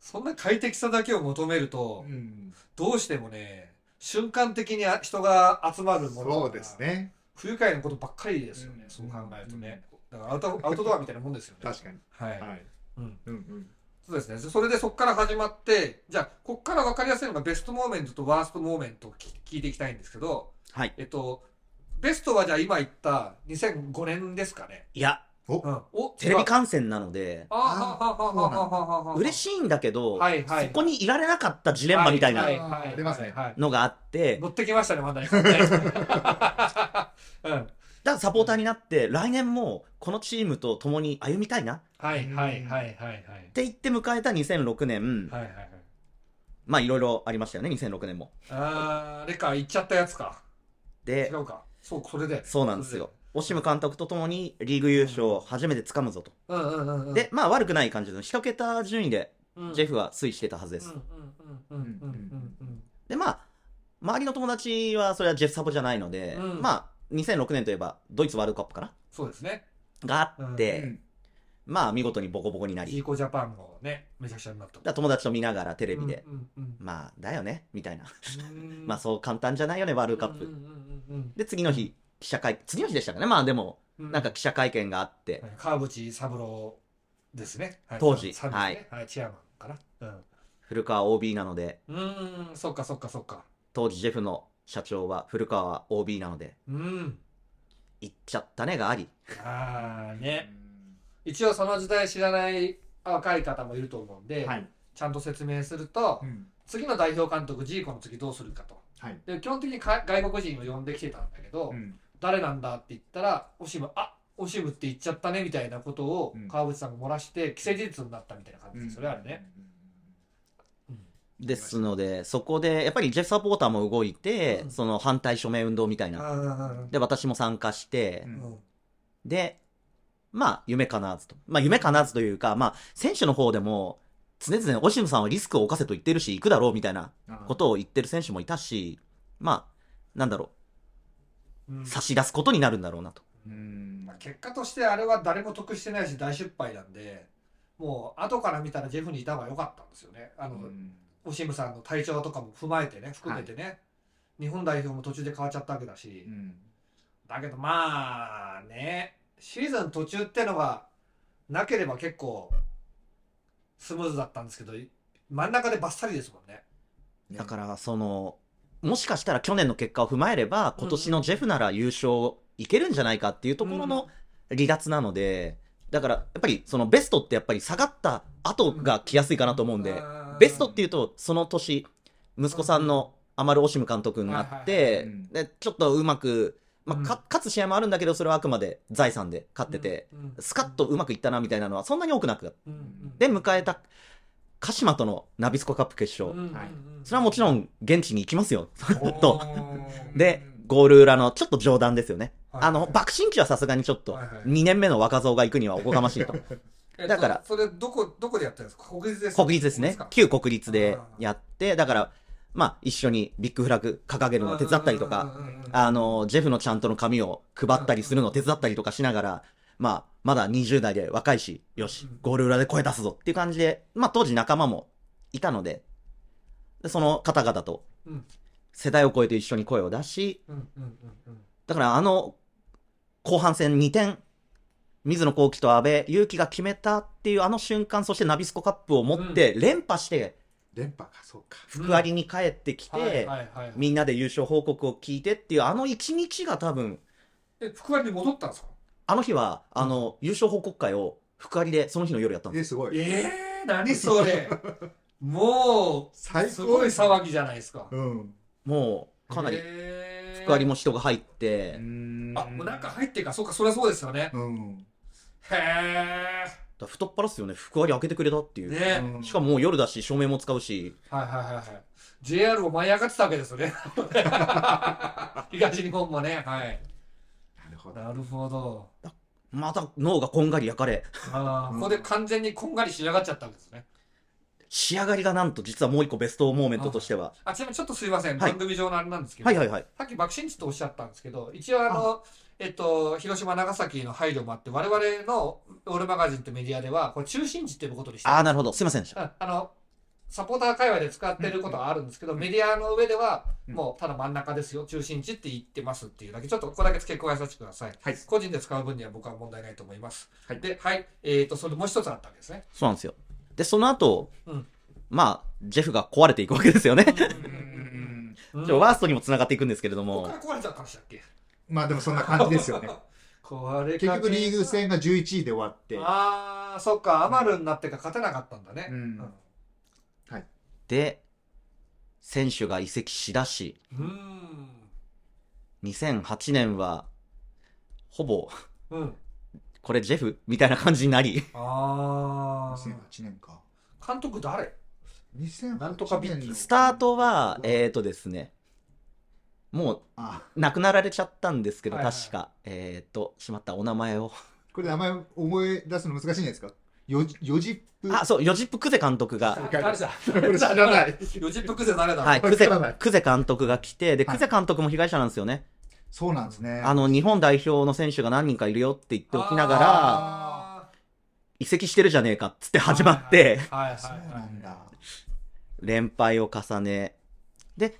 そんな快適さだけを求めるとうん。どうしてもね瞬間的に人が集まるものだからそうですね。不愉快なことばっかりですよね、うんそう考えるとね、だからアウトアウトドアみたいなもんですよね確かに。はい、はい。うん、うんうん。そうですねそれでそこから始まってじゃあここから分かりやすいのがベストモーメントとワーストモーメントを聞聞いていきたいんですけどはい。えっとベストはじゃあ今言った2005年ですかね、いや、うん、おテレビ観戦なので、嬉しいんだけど、はいはい。そこにいられなかったジレンマみたいはなのがあって、乗ってきましたねまだ。ね [laughs] うん。だからサポーターになって、来年もこのチームと共に歩みたいな。っはいはいはいはいはい。て言って迎えた2006年、はいはいはい。まあいろいろありましたよね、2006年も。あーあれか行っちゃったやつか。違で、うか。そうそれで。そうなんですよ。オシム監督と共にリーグ優勝を初めて掴むぞと。うんうんうんうん。で、まあ悪くない感じの一桁順位でうん。ジェフは推移してたはずです。で、まあ、周りの友達はそれはジェフサポじゃないので、うん。まあ、2006年といえばドイツワールドカップかな？そうですね。があって、うん。まあ見事にボコボコになり、ジーコジャパンもねめちゃくちゃになった。友達と見ながらテレビで、うんうんまあ、だよねみたいな。うん。[laughs] まあそう簡単じゃないよね、ワールドカップ。うんうんうん。で、次の日、記者会、次の日でしたかね。まあでも、うん。なんか記者会見があって、川淵三郎ですね。はい。当時。サビですね。はい。チェアマンかな。古川 OB なので、うんうん。そっかそっかそっか。当時ジェフの社長は古川 OB なので、うん。行っちゃったねがあり、ああね。一応その時代知らない若い方もいると思うんで、はい。ちゃんと説明すると、うん。次の代表監督ジーコの次どうするかと。はい。で基本的にか外国人を呼んできてたんだけど、うん誰なんだって言ったらオシムあオシムって言っちゃったねみたいなことをうん。川淵さんが漏らして既成事実になったみたいな感じですよね、あれね。ですので、そこで、やっぱりジェフサポーターも動いて、うん。その反対署名運動みたいな。あで、私も参加してう、ん。うん。で、まあ、夢かなずと。まあ、夢かなずというか、まあ、選手の方でも、常々、オシムさんはリスクを冒せと言ってるし、行くだろうみたいなことを言ってる選手もいたし、まあ、なんだろうんう、差し出すことになるんだろうなと。うん。まあ結果としてあれは誰も得してないし大失敗なんでもう後から見たらジェフにいた方が良かったんですよね。あの、うん。オシムさんの体調とかも踏まえてね含めてね、日本代表も途中で変わっちゃったわけだし、うん。だけどまあねシーズン途中ってのがなければ結構スムーズだったんですけど真ん中でバッサリですもんね。だから、その、もしかしたら去年の結果を踏まえれば、今年のジェフなら優勝いけるんじゃないかっていうところの離脱なので、だから、やっぱりそのベストってやっぱり下がった後が来やすいかなと思うんで、ベストっていうと、その年、息子さんのアマル・オシム監督になってちょっとうまく、まあ、勝つ試合もあるんだけど、それはあくまで財産で勝ってて、スカッとうまくいったなみたいなのはそんなに多くなく、で、迎えた鹿島とのナビスコカップ決勝。うんうんうんはいそれはもちろん現地に行きますよ。と。[laughs] で、ゴール裏のちょっと冗談ですよね。はいあの、爆心地はさすがにちょっとはいはい、2年目の若造が行くにはおこがましいと。[laughs] えっとだからそれどこどこでやってるんですか？国立です国立ですねか。旧国立でやって、だから、まあ、一緒にビッグフラッグ掲げるのを手伝ったりとか、あの、ジェフのちゃんとの紙を配ったりするのを手伝ったりとかしながら、まあ、まだ20代で若いし、よしうん、ゴール裏で声出すぞっていう感じで、まあ当時仲間もいたので、でその方々とうん。世代を超えて一緒に声を出し、だからあの、後半戦2点、水野幸喜と阿部勇樹が決めたっていうあの瞬間、そしてナビスコカップを持って連覇して、連覇かそうか。福有に帰ってきて、みんなで優勝報告を聞いてっていうあの一日が多分、え福割に戻ったんですか？あの日は、あの、優勝報告会を福有でその日の夜やったんです。えすごい。ええ何それ？もう最高すごい騒ぎじゃないですか。うん。もう、かなり、り福有も人が入って、あもう中入ってるか。そうかそりゃそうですよね。うん。へえだ太っ腹っすよね。福有開けてくれたっていう。ね。うん。しかももう夜だし、照明も使うし、はいはいはいはい。JR も舞い上がってたわけですよね。[laughs] 東日本もね。はい。なるほど。なるほどまた脳がこんがり焼かれ、うんあーここで完全にこんがり仕上がっちゃったわけですね。仕上がりがなんと実はもう一個ベストモーメントとしては。あちなみにちょっとすいません、はい。番組上のあれなんですけど、はいはいはい。さっき爆心地とおっしゃったんですけど一応あのえっと広島長崎の配慮もあって我々のオールマガジンとメディアではこれ中心地っていうことにしてああ、なるほど。すいませんでした。うん。あのサポーター界隈で使ってることはあるんですけど、メディアの上ではうん。もうただ真ん中ですよ。中心地って言ってますっていうだけ。ちょっとここだけ付け加えさせてください、はい。個人で使う分には僕は問題ないと思います、はい。ではい。えっ、とそれもう一つあったわけですね。そうなんですよ。で、その後、うん。まあ、ジェフが壊れていくわけですよね。うんワーストにも繋がっていくんですけれども。ここか、ら壊れちゃったんでしたっけ？まあでもそんな感じですよね。[laughs] 壊れ結局リーグ戦が11位で終わって。ああそっか。アマルになってから勝てなかったんだね、うんで、選手が移籍しだし、うん。2008年は、ほぼ、うん。これジェフみたいな感じになり、ああ2008年か。監督誰？2008なんとかビッスタートは、えーとですね、もう、あ。亡くなられちゃったんですけど、はいはい確か、えーと、しまったお名前を。これ名前思い出すの難しいんじゃないですか？よヨジップあ、そう、ヨジップ・クゼ監督が、誰だ知らない。ヨジップクゼ誰だはい、わクゼクゼ監督が来て、で、はい。クゼ監督も被害者なんですよね。そうなんですね。あの、日本代表の選手が何人かいるよって言っておきながら、あ移籍してるじゃねえかっつって始まって、ーはいはい。そうはいなんだ。連敗を重ね、で、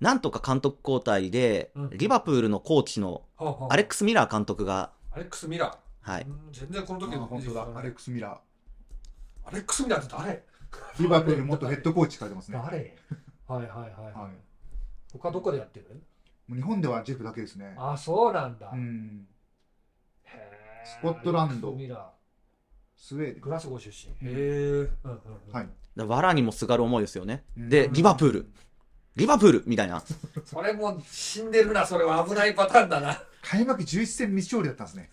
なんとか監督交代で、うん。リバプールのコーチのアレックス・ミラー監督が、アレックス・ミラーはい、うん全然このあ時の本当だアレックス・ミラアレックス・ミラーって誰ーリバプール元ヘッドコーチ書いてますね、は誰はいはいはい。い、他どこでやってる？もう日本ではジェフだけですね。あそうなんだ。うん。スコットランド。スミラスウェーデン。ーグラスゴー出身。へえはい。わらにもすがる思いですよね。うん。で、リバプール。リバプールみたいな。それも死んでるな、それは危ないパターンだな。開幕11戦未勝利だったんですね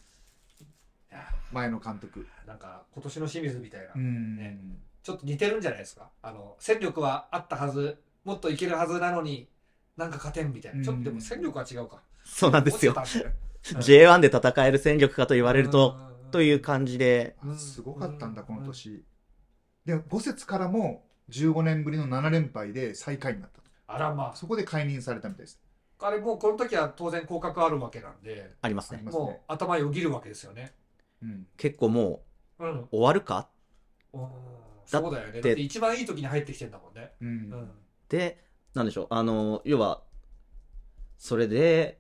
前の監督。なんか今年の清水みたいな、うん、ね。ちょっと似てるんじゃないですか。あの、戦力はあったはず、もっといけるはずなのに、なんか勝てんみたいな。ちょっとでも戦力は違うか。そうなんですよ。落ちてたんだよ J1 で戦える戦力かと言われると、うん。という感じで、あすごかったんだこの年。で5節からも15年ぶりの7連敗で最下位になったと。あらまそこで解任されたみたいです。あ。あれもうこの時は当然降格あるわけなんで、ありますね。もうありますね、頭よぎるわけですよね。うん、結構もう終わるか？うんそうだよね。だって一番いい時に入ってきてんだもんね。うん。うん。で、なんでしょう、あの、要は、それで、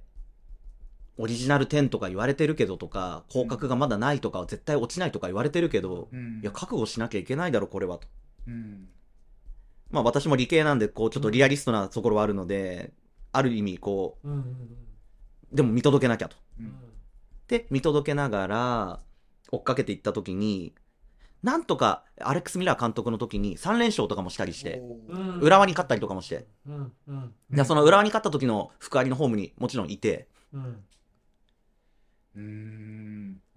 オリジナル10とか言われてるけどとか、降格がまだないとか、絶対落ちないとか言われてるけど、うん。いや、覚悟しなきゃいけないだろ、これはと。うん。まあ私も理系なんで、こう、ちょっとリアリストなところはあるので、ある意味、こうでも見届けなきゃと。で、見届けながら、追っかけていった時に、なんとか、アレックス・ミラー監督の時に3連勝とかもしたりして、うん。浦和に勝ったりとかもして、うんうん。でその浦和に勝った時の福有のホームにもちろんいて、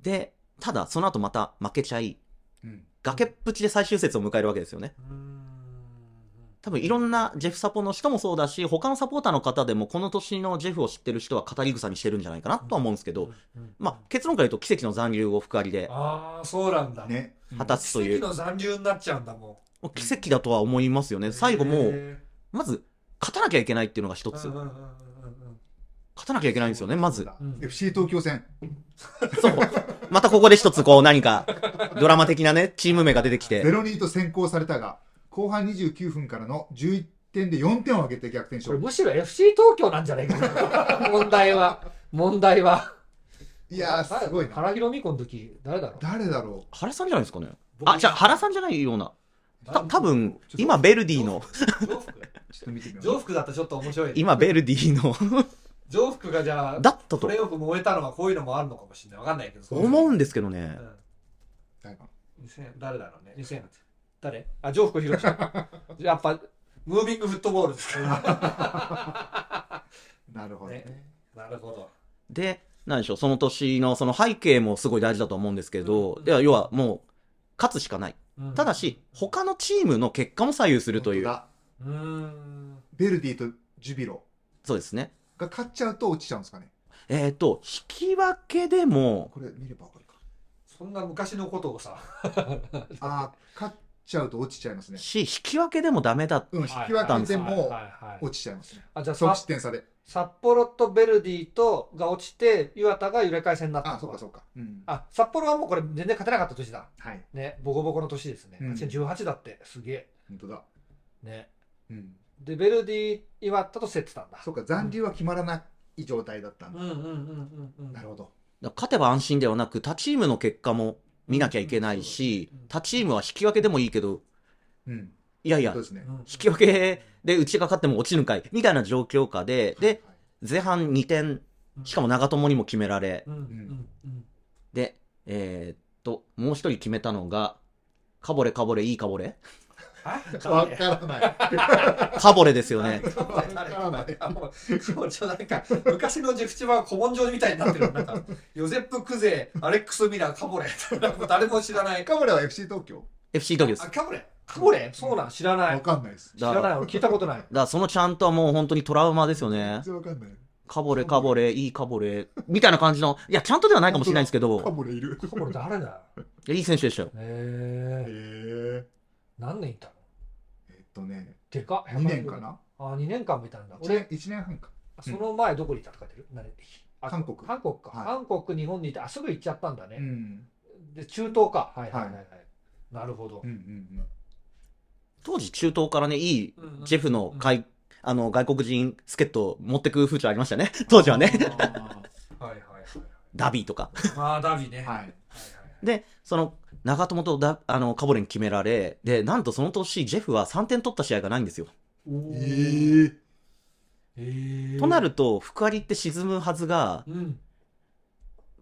で、ただその後また負けちゃい、うん。崖っぷちで最終節を迎えるわけですよね。うん多分いろんなジェフサポの人もそうだし、他のサポーターの方でもこの年のジェフを知ってる人は語り草にしてるんじゃないかなとは思うんですけど、うんまあ結論から言うと奇跡の残留を福有で。ああそうなんだ、ね。果たすという、奇跡の残留になっちゃうんだももう奇跡だとは思いますよん。ね。最後もう、へまず勝たなきゃいけないっていうのが一つ。勝たなきゃいけないんですよね、まず。うん。FC 東京戦。そう。またここで一つこう何か、ドラマ的なね、チーム名が出てきて。0-2と先行されたが後半29分からの11点で4点を挙げて逆転勝利。これむしろ FC 東京なんじゃないかな。[laughs] 問題は。問題は。いやーすごいな。原弘美子の時誰だろう？誰だろ原さんじゃないですかね？僕。あ、じゃあ原さんじゃないような。た多分、今ベルディの、上服うちょっと見てみよう。上服だったらちょっと面白いね。今ベルディの、上服がじゃあだったと。プレーオフ燃えたのはこういうのもあるのかもしれない。わかんないけど。思うんですけどうね。ん。誰か2000誰だろうね？2000誰？あ上福博士やっぱムービングフットボールですか。ら [laughs] なるほどね。ね。なるほど。で、なんでしょう、その年のその背景もすごい大事だと思うんですけどうん、いや、要はもう、勝つしかない。うん。ただし、他のチームの結果も左右するという。うーん。ベルディとジュビロ。そうですね。が勝っちゃうと落ちちゃうんですかね。えっ、と、引き分けでも、これ見ればわかるか。そんな昔のことをさ。ああ勝っちゃうと落ちちゃいますね。し、引き分けでもダメだ。うん引き分けでも落ちちゃいますね。あじゃあ総さ失点差で。札幌とベルディとが落ちて岩田が揺れ替え戦になったあそうかそうか。うん。あ札幌はもうこれ全然勝てなかった年だ。はい。ねボコボコの年ですね、うん。2018だってすげえ。本当だ。ね。うん。でベルディ岩田と競ってたんだ。そうか残留は決まらない状態だったんだ。うんうんうんうんうんなるほど。勝てば安心ではなく、他チームの結果も見なきゃいけないしうん、他チームは引き分けでもいいけど、うん。いやいや引き分けでうちが勝っても落ちるんかい、みたいな状況下で、で、前半2点、しかも長友にも決められ、で、えーっと、もう一人決めたのが、カボレカボレいいカボレあわからない。カボレですよね。わからない。あもうもうちょなんか昔のジェフチバは古文書みたいになってる。なんかヨゼップ・クゼ、アレックス・ミラー、カボレ。誰も知らない。カブレは FC 東京 FC 東京です。あ、カボレカボレそうなん知らない。わかんないです知らない。俺聞いたことない。だからそのちゃんとはもう本当にトラウマですよね全。然わかんないカボレカボレ、いいカボレ、みたいな感じの、いや、ちゃんとではないかもしれ。ないんですけカど、ブレいるカボレ誰だよ。いやいい選手でしたよ。へへえ。え何年いたとねでかっ。2年かな？あ、2年間もいたんだ。1俺、年一年半かその前どこにいたとかってる？何？あ韓国韓国か。はい韓国、日本にいて、あ、すぐ行っちゃったんだうね。んで、中東か。はいはいはいはい。なるほどうんう。ん当時中東からね、いいうんうんジェフの外、あの、外国人助っ人を持ってく風潮ありましたね。当時はね。うんあはいはいはい。ダビーとか。まあ、ダビね。ーはいはいで、その、長友とダあのカボレに決められ、で、なんとその年、ジェフは3点取った試合がないんですよ。はい。ええええとなると、福有って沈むはずが、うん。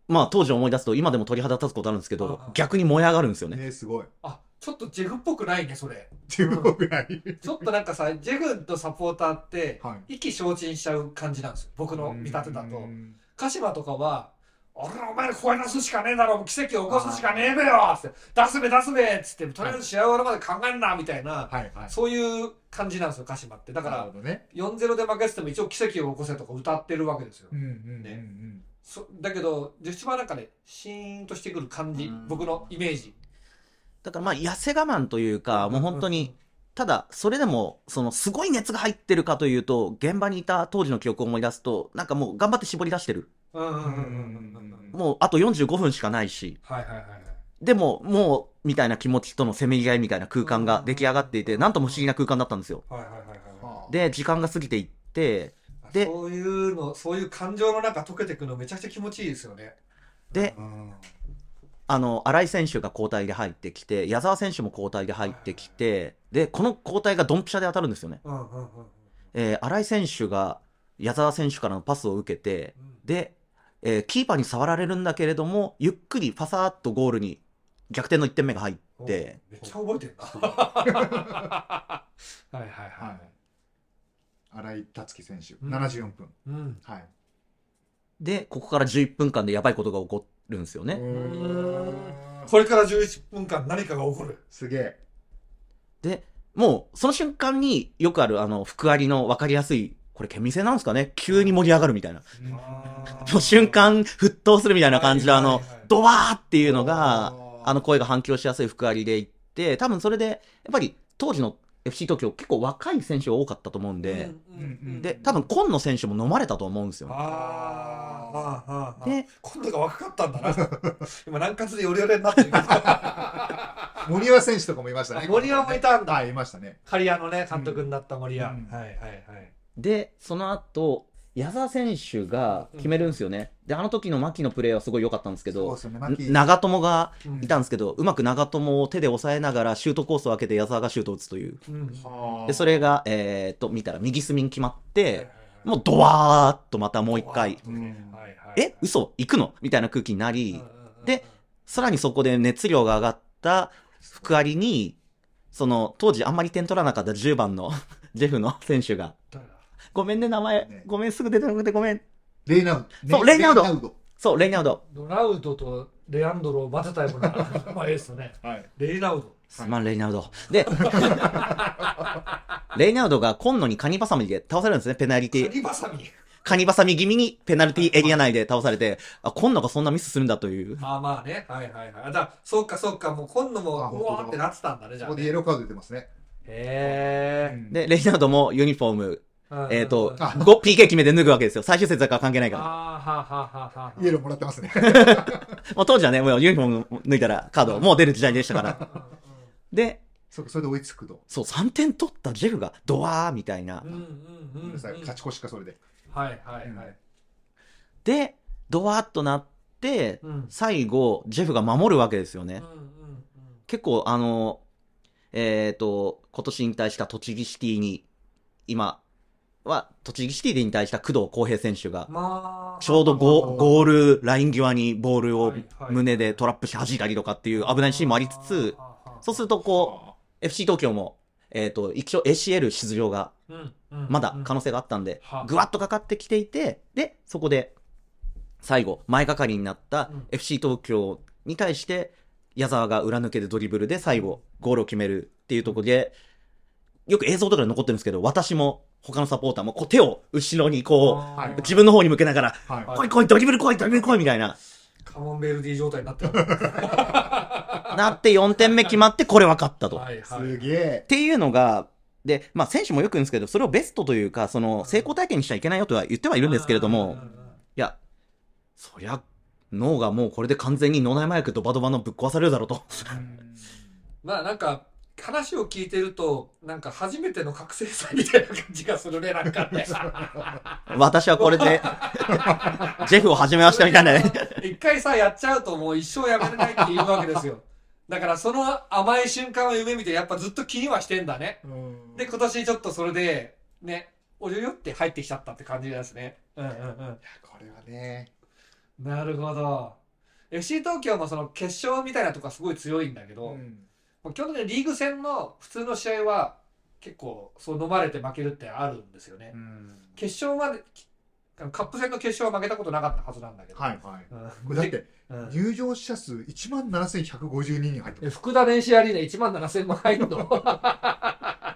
まあ当時思い出すと今でも鳥肌立つことあるんですけど逆に燃え上がるんですよね。ねすごいあ、ちょっとジェフっぽくないね、それ。自分ぐらい。ちょっとなんかさ、ジェフのサポーターって、はい。意気消沈しちゃう感じなんですよ。僕の見立てだと。鹿島とかは、俺らお前ら声出すしかねえだろ、奇跡を起こすしかねえべよつって、出すべ出すべっつって、とりあえず試合終わるまで考えんなみたいな、はいはい。そういう感じなんですよ、鹿島って。だから、ね。4-0で負けてても一応奇跡を起こせとか歌ってるわけですよう。んうんうんねうん。そだけど、女子はなんかね、シーンとしてくる感じうん、僕のイメージ。だからまあ、痩せ我慢というか、もう本当に、ただ、それでも、その、すごい熱が入ってるかというと、現場にいた当時の記憶を思い出すと、なんかもう頑張って絞り出してる。もうあと45分しかないし、はいはいはい、でももうみたいな気持ちとのせめぎ合いみたいな空間が出来上がっていて、なんとも不思議な空間だったんですよ。はいはいはいはい、で時間が過ぎていってでそういうのそういう感情の中溶けていくのめちゃくちゃ気持ちいいですよね。で、うんあの、新井選手が交代で入ってきて、矢沢選手も交代で入ってきて、で、この交代がドンピシャで当たるんですよね。えー、新井選手が矢沢選手からのパスを受けて、うん、で、えーキーパーに触られるんだけれども、ゆっくりパサーっとゴールに逆転の1点目が入って、めっちゃ覚えてんな。[laughs] はいはいははい。新井達樹選手、うん74分。い。うん。はい。で、ここから11分間でやばいことが起こるんですよね。これから11分間何かが起こる。すげえ。で、もう、その瞬間によくある、あの、福ありの分かりやすい、これ、ケミセなんですかね？急に盛り上がるみたいな。もう瞬間、沸騰するみたいな感じで、あの、ドワーっていうのが、あの声が反響しやすい福ありでいって、多分それで、やっぱり当時の FC 東京結構若い選手が多かったと思うんで、で、多分今野選手も飲まれたと思うんですよ。ああ、はあ、で、今度が若かったんだな。[laughs] 今、南葛でヨレヨレになってる。[laughs] 森山選手とかもいましたね。森山もいたんだ。はい、いましたね。刈谷のね、監督になった森山。うんはいはいはい。で、その後、矢沢選手が決めるんですよね。で、あの時の牧のプレーはすごい良かったんですけどね。牧。長友がうん。いたんですけど、うまく長友を手で抑えながらシュートコースを開けて矢沢がシュートを打つという。うん。はあで、それが、えーっと、見たら右隅に決まって、ももうドワーっとまたもう一回、え嘘行くの？みたいな空気になり、うんうんうんで、さらにそこで熱量が上がった福有に、その、当時あんまり点取らなかった10番の [laughs] ジェフの選手が、ごめんね、名前。ねごめん、すぐ出てなくてごめん。レイナウド。そうレイナウド。そう、レイナウド。ロナウドとレアンドロを混ぜたような、まあ、エースね。はい。レイナウド。すまん、レイナウド。で、レイナウドが今野にカニバサミで倒されるんですね、ペナルテカィ。ニバサミ？カニバサミ気味にペナルティエリア内で倒されて、あ、今野がそんなミスするんだという。まあまあね。はいはいはい。あだそうかそうか。もう今度も、あ本当だうわーってなってたんだね、じゃあ、ね。ここでイエローカード出てますね。へえ。で、レイナウドもユニフォーム、うんえっ、と、あ 5PK 決めて脱ぐわけですよ。最終節だから関係ないから。あーはあはあはあはあ。イエローもらってますね。[laughs] もう当時はね、もうユニフォーム脱いだらカード、もう出る時代でしたから。で、そうそれで追いつくと。そう、3点取ったジェフがドワーみたいなうん。うんうんうん。ごめんなさい。勝ち越しか、それで。はいはいはい。で、ドワーっとなって、うん。最後、ジェフが守るわけですよね。うんうん結構、あの、えっ、と、今年引退した栃木シティに、今は、栃木シティで引退した工藤浩平選手が。ちょうどゴゴールライン際にボールを胸でトラップし弾いたりとかっていう危ないシーンもありつつ、そうするとこう、FC 東京も、えっ、と、一応 ACL 出場がまだ可能性があったんでは、ぐわっとかかってきていて、で、そこで、最後、前がかりになったうん。FC 東京に対して、矢沢が裏抜けでドリブルで最後、ゴールを決めるっていうところで、よく映像とかで残ってるんですけど、私も他のサポーターもこう手を後ろにこはいう自分の方に向けながら、はい。はい来い来い、ドリブル来い、ドリブル来いみたいな。カモンベルディ状態になってる。[laughs] なって4点目決まって、これ分かったと。はいはい。すげえっ。ていうのが、で、まあ選手もよく言うんですけど、それをベストというか、その成功体験にしちゃいけないよとは言ってはいるんですけれども、いや、そりゃ、脳がもうこれで完全に脳内麻薬ドバドバのぶっ壊されるだろうと。まあなんか、話を聞いてると、なんか初めての覚醒剤みたいな感じがするね、なんかね。[laughs] 私はこれで、[laughs] ジェフを始めましたみたいなね。一回さ、やっちゃうともう一生やめれないっていうわけですよ。だからその甘い瞬間を夢見て、やっぱずっと気にはしてんだね。うんで、今年ちょっとそれで、ね、およよって入ってきちゃったって感じですね。うんうんこれはね。うん。なるほど。FC 東京もその決勝みたいなとこはすごい強いんだけど、うん基本的にリーグ戦の普通の試合は結構そう飲まれて負けるってあるんですよね。うん決勝まで、カップ戦の決勝は負けたことなかったはずなんだけど。はいはい。うんこれだって、うん入場者数1万7152人入ってえます。福田電子アリーナ1万7000万入るの？[laughs]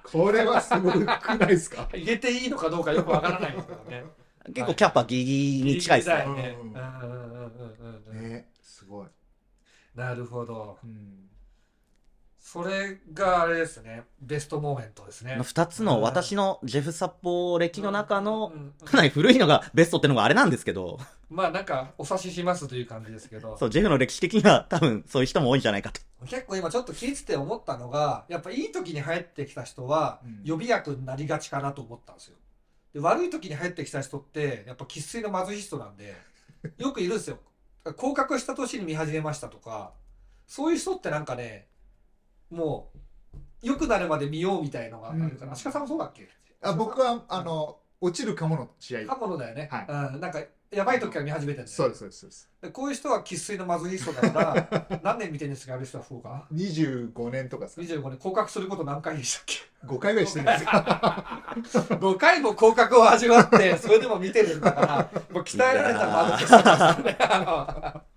これはすごくないですか？[laughs] 入れていいのかどうかよくわからないですけどね。[laughs] 結構キャパギリギリに近いですね。だよね。ううんんうんうんうんうんねすごい。なるほど。うんそれがあれですね。ベストモーメントですね。二つの私のジェフ・サッポー歴の中のかなり古いのがベストってのがあれなんですけど、まあなんかお察ししますという感じですけど。そう、ジェフの歴史的には多分そういう人も多いんじゃないかと。結構今ちょっと聞いてて思ったのがやっぱいい時に入ってきた人はうん。予備役になりがちかなと思ったんですよ。で悪い時に入ってきた人ってやっぱ生粋の貧しい人なんでよくいるんですよ。降格した年に見始めましたとかそういう人ってなんかねもう良くなるまで見ようみたいのがあるから、うん。足利さんもそうだっけ？あ僕は、あの、落ちるかもの試合。刃物だよね、はうん、なんかやばい時から見始めてるんだよそうです、そうですそうです。でこういう人は生粋の貧しい人だから [laughs] 何年見てるんですかある人は福岡25年とかですか。25年。降格すること何回でしたっけ？5回ぐらいしてるんですか5 [laughs] 回も降格を味わって、それでも見てるんだから、もう鍛えられた貧しさですね。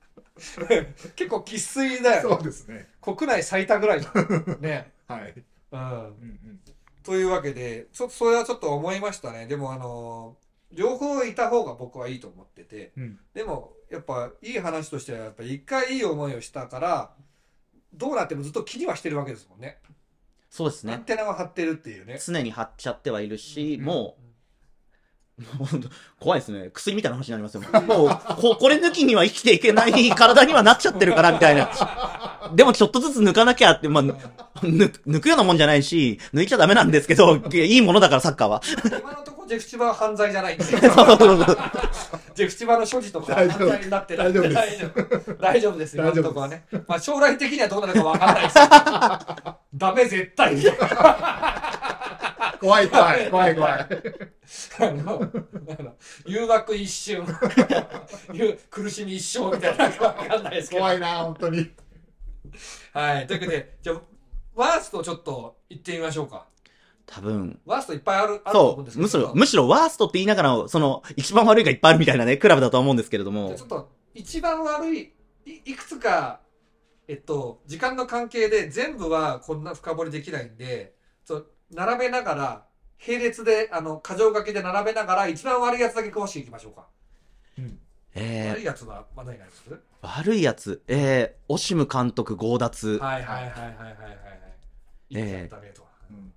[laughs] 結構生粋だよ。そうですね。国内最多ぐらいじゃん。[laughs] ね。はい。うん。うんうんというわけで、ちょっとそれはちょっと思いましたね。でもあの、両方いた方が僕はいいと思ってて、うんでもやっぱいい話としては、やっぱ一回いい思いをしたから、どうなってもずっと気にはしてるわけですもんね。そうですね。アンテナは張ってるっていうね。常に張っちゃってはいるし、うんもう本当怖いですね。薬みたいな話になりますよ。もう、こ、これ抜きには生きていけない体にはなっちゃってるから、みたいな。でもちょっとずつ抜かなきゃって、まあ、ぬ抜くようなもんじゃないし、抜いちゃダメなんですけど、いやいいものだからサッカーは。今のところジェフチバは犯罪じゃないんで。[laughs] そうそうそうそうジェフチバの所持とか大丈夫犯罪になってない大丈夫です大丈夫大丈夫です、今の大丈夫ですところはね。まあ将来的にはどうなるかわかんないですけど。ダメ絶対。怖い怖い [laughs] 怖い怖い。あの、あの誘惑一瞬、[laughs] ゆ苦しみ一生みたいなわかんないですけど。怖いな、本当に。はい。というわけで、じゃあ、ワーストちょっと言ってみましょうか。多分。ワーストいっぱいある、あると思うんそう、ですけど。むしろ、むしろワーストって言いながら、その、一番悪いがいっぱいあるみたいなね、クラブだとは思うんですけれどもじゃあちょ。っと一番悪いいいくつかえっと時間の関係で全部はこんな深掘りできないんでそう並べながら並列であの箇条書きで並べながら一番悪いやつだけ詳しくいきましょうか、えー、悪いやつはまあ何があります？悪いやつ。えー、オシム監督強奪。はいはいはいはいはいはいはい。言っちゃダメと、うん。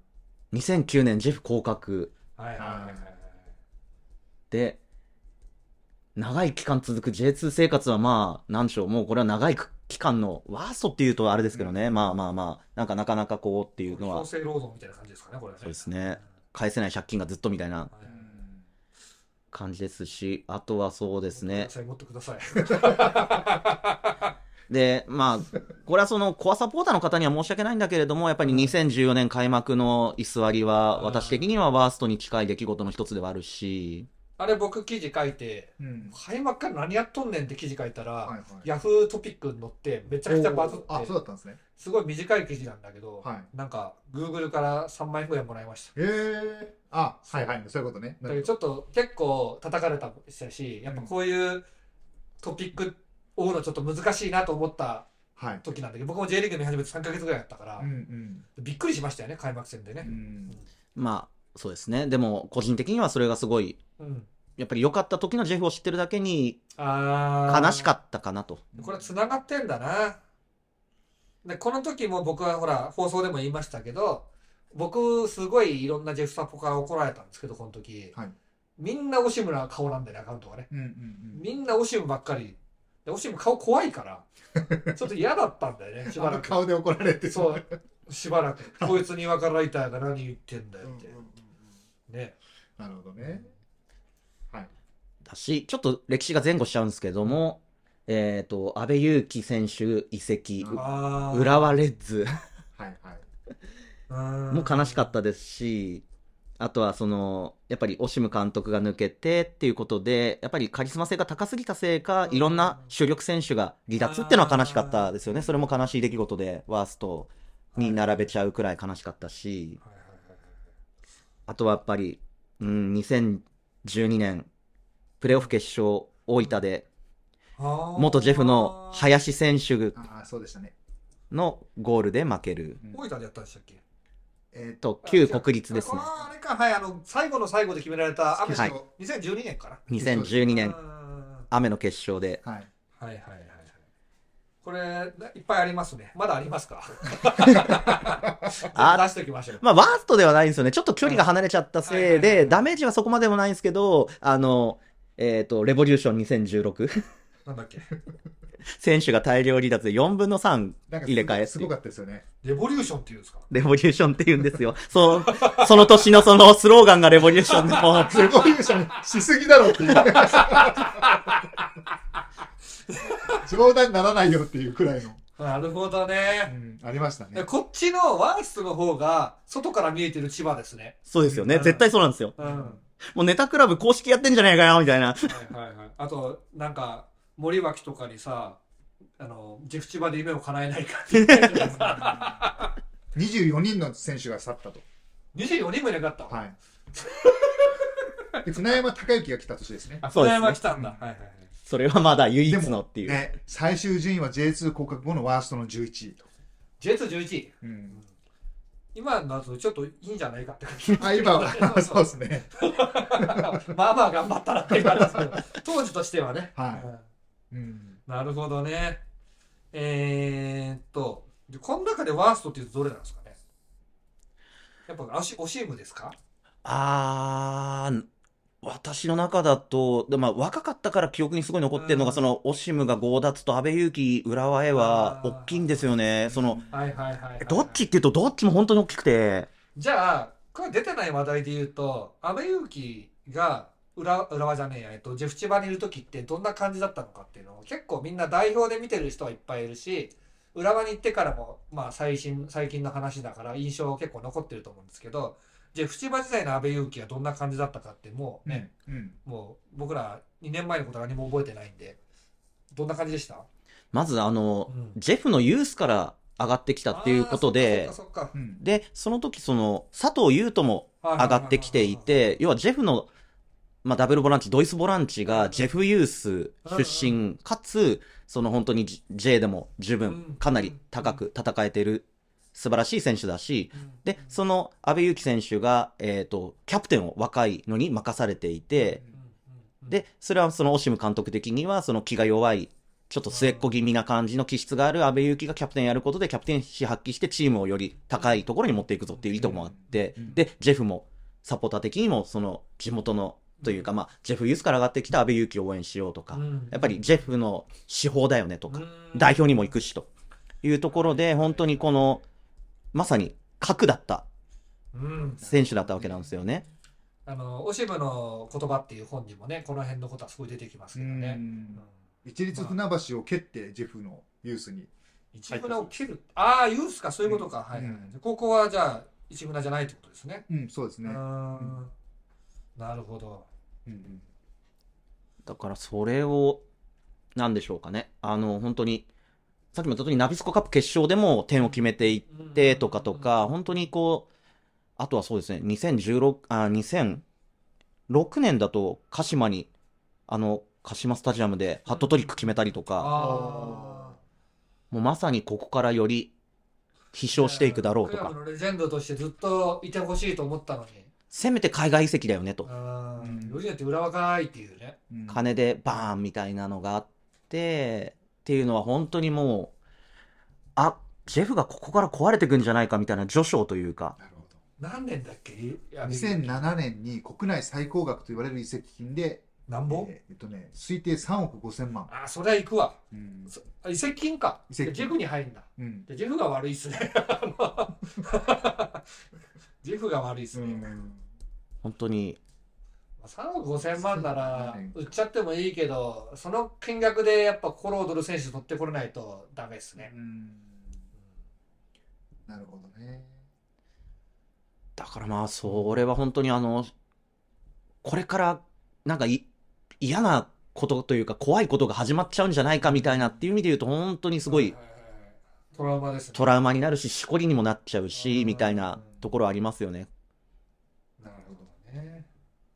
2009年ジェフ降格。はいはいはいで、長い期間続く J2 生活はまあ、なんでしょう、もうこれは長い期間のワーストっていうとあれですけどね、まあまあまあ、なんかなかなかこうっていうのは。強、制労働みたいな感じですかねこれね。そうですね。返せない借金がずっとみたいな。はい感じですし、あとはそうですね。持ってください持ってください。[laughs] [laughs] で、まあ、これはそのコアサポーターの方には申し訳ないんだけれども、やっぱり2014年開幕の居座りは、うん。私的にはワーストに近い出来事の一つではあるし、あれ僕記事書いてうん。開幕から何やっとんねんって記事書いたら、はいはい。ヤフートピックに載ってめちゃくちゃバズってあ、そうだったんですね。すごい短い記事なんだけど、はい。なんか Google から3万円ぐらいもらいました。へえ。あ、はいはい、そういうことね。だけどちょっと結構叩かれたしたしやっぱこういうトピックを追うのちょっと難しいなと思ったはい。時なんだけど僕も J リーグ見始めて3ヶ月ぐらいやったから、うんびっくりしましたよね開幕戦でうん。うね、ん。まあ、そうですね。でも、個人的にはそれがすごい、うんやっぱり良かった時のジェフを知ってるだけに悲しかったかなと。これは繋がってんだな。で、この時も僕はほら、放送でも言いましたけど、僕、すごいいろんなジェフサポから怒られたんですけど、この時。はいみんなオシムな顔なんだよね、アカウントがね。うんうんみんなオシムばっかり。で、オシム顔怖いから、[laughs] ちょっと嫌だったんだよね、しうん。ばらく。あの顔で怒られて。そう、しばらく。[laughs] こいつにわかライターが何言ってんだよって。うんうんうんね。なるほどね。はい。だし、ちょっと歴史が前後しちゃうんですけども、えっ、と、安倍祐希選手移籍、うあー浦和レッズはいはい。うんも悲しかったですし、あとはその、やっぱりオシム監督が抜けてっていうことで、やっぱりカリスマ性が高すぎたせいか、いろんな主力選手が離脱っていうのは悲しかったですよね。それも悲しい出来事で、ワースト。に並べちゃうくらい悲しかったし、あとはやっぱり、うん、2012年、プレーオフ決勝、大分で、元ジェフの林選手ああ、そうでしたね。のゴールで負ける。うん大分でやったんでしたっけ？えーと、旧国立ですねあ。れか、はい、あの、最後の最後で決められた雨、はい2012年かな。2012年、うん雨の決勝で。はい。はいはいはいはい。これ、いっぱいありますね。まだありますか？あ [laughs] 出しておきましょう。まあ、ワーストではないんですよね。ちょっと距離が離れちゃったせいで、はいダメージはそこまでもないんですけど、あの、えっ、と、レボリューション2016なんだっけ？選手が大量離脱で4分の3なんか入れ替えすごいうかったですよね。レボリューションっていうんですか？レボリューションって言うんですよ。そう、[laughs] その年のそのスローガンがレボリューションでも、[laughs] レボリューションしすぎだろっていう。[laughs] 冗談にならないよっていうくらいの。なるほどうね。ん、ありましたね。こっちのワーストの方が、外から見えてる千葉ですね。そうですよね。うん絶対そうなんですよ。うん。はいもうネタクラブ公式やってんじゃねえかよ、みたいな。はいはい。あと、なんか、森脇とかにさ、あの、ジェフ千葉で夢を叶えないかって言ってるじゃないですか24人の選手が去ったと。24人もいなかった？はい。で船山隆之が来た年ですね。あ、そうですね船山来たんだ。うんはいはいはい。それはまだ唯一のっていう。ね、最終順位は J2 降格後のワーストの11位と。J211 位？うん、今だとちょっといいんじゃないかって感じ。あ、今は、そうですね。[laughs] まあまあ頑張ったなっていう感じですけど、当時としてはね。はいうんうん。なるほどね。えー、っと、でこの中でワーストっていうとどれなんですかね？やっぱオシオシームですか？あー、私の中だと、でまあ、若かったから記憶にすごい残ってるのが、うんその、オシムが強奪と安倍勇樹浦和へは大きいんですよね。その、はいはいはい、はい。どっちっていうと、どっちも本当に大きくて、じゃあ、これ出てない話題で言うと、安倍勇樹が浦浦和じゃねえや、えっと、ジェフ千葉にいる時ってどんな感じだったのかっていうのを結構みんな代表で見てる人はいっぱいいるし、浦和に行ってからも、まあ最新、最近の話だから印象結構残ってると思うんですけど、ジェフ千葉時代の安倍勇樹がどんな感じだったかってもうね、うん。もう僕ら2年前のことは何も覚えてないんで、どんな感じでした？まずあの、うんジェフのユースから上がってきたっていうことでそ。で、その時その、佐藤優斗もか上がってきていて、要はジェフの、まあ、ダブルボランチ、ドイツボランチがジェフユース出身、かつ、その本当に J でも十うん分かなり高く戦えてる素晴らしい選手だし、うんで、その安倍祐希選手が、えっ、と、キャプテンを若いのに任されていて、で、それはそのオシム監督的には、その気が弱い、ちょっと末っ子気味な感じの気質がある安倍祐希がキャプテンやることで、キャプテン視発揮してチームをより高いところに持っていくぞっていう意図もあって、うん。で、ジェフも、サポーター的にも、その地元の、というか、まあ、ジェフユースから上がってきた安倍祐希を応援しようとか、うんやっぱりジェフの手法だよねとか、うん代表にも行くしというところで、本当にこの、まさに核だったうん選手だったわけなんですよね。あの、オシムの言葉っていう本にもね、この辺のことはすごい出てきますうけどね。ん一律船橋を蹴って、ジェフのユースに。一船を切る。ああ、ユースか、そういうことか。はいはいはいうん高校はじゃあ、一船じゃないってことですね。うん、そうですうね。ん。なるほど。うんだからそれを、なんでしょうかね。あの、本当に、さっきも言った通りナビスコカップ決勝でも点を決めていってとかとか、本当にこう、あとはそうですね、2016、あ、2006年だと鹿島に、あの、鹿島スタジアムでハットトリック決めたりとか、あもうまさにここからより、飛翔していくだろうとか、クラブのレジェンドとしてずっといてほしいと思ったのに。せめて海外移籍だよねと。あうんーよりによって裏若いっていうね。うん金でバーンみたいなのがあって、っていうのは本当にもう、あ、ジェフがここから壊れてくんじゃないかみたいな序章というか、なるほど。何年だっけ？いや2007年に国内最高額と言われる移籍金で、なんぼ？えーえっとね、推定3億5千万。あ、それは行くわ。うん移籍金か。移籍ジェフに入るんだ。うんでジェフが悪いっすね。[laughs] ジェフが悪いっすね。本当に、3億5千万ならうん売っちゃってもいいけど、その金額でやっぱ心躍る選手取ってこれないとダメですね。うんなるほどね。だからまあ、それは本当にあの、これから、なんかい嫌なことというか、怖いことが始まっちゃうんじゃないかみたいなっていう意味で言うと、本当にすごい、トラウマですね。トラウマになるし、しこりにもなっちゃううし、んみたいなところありますよね。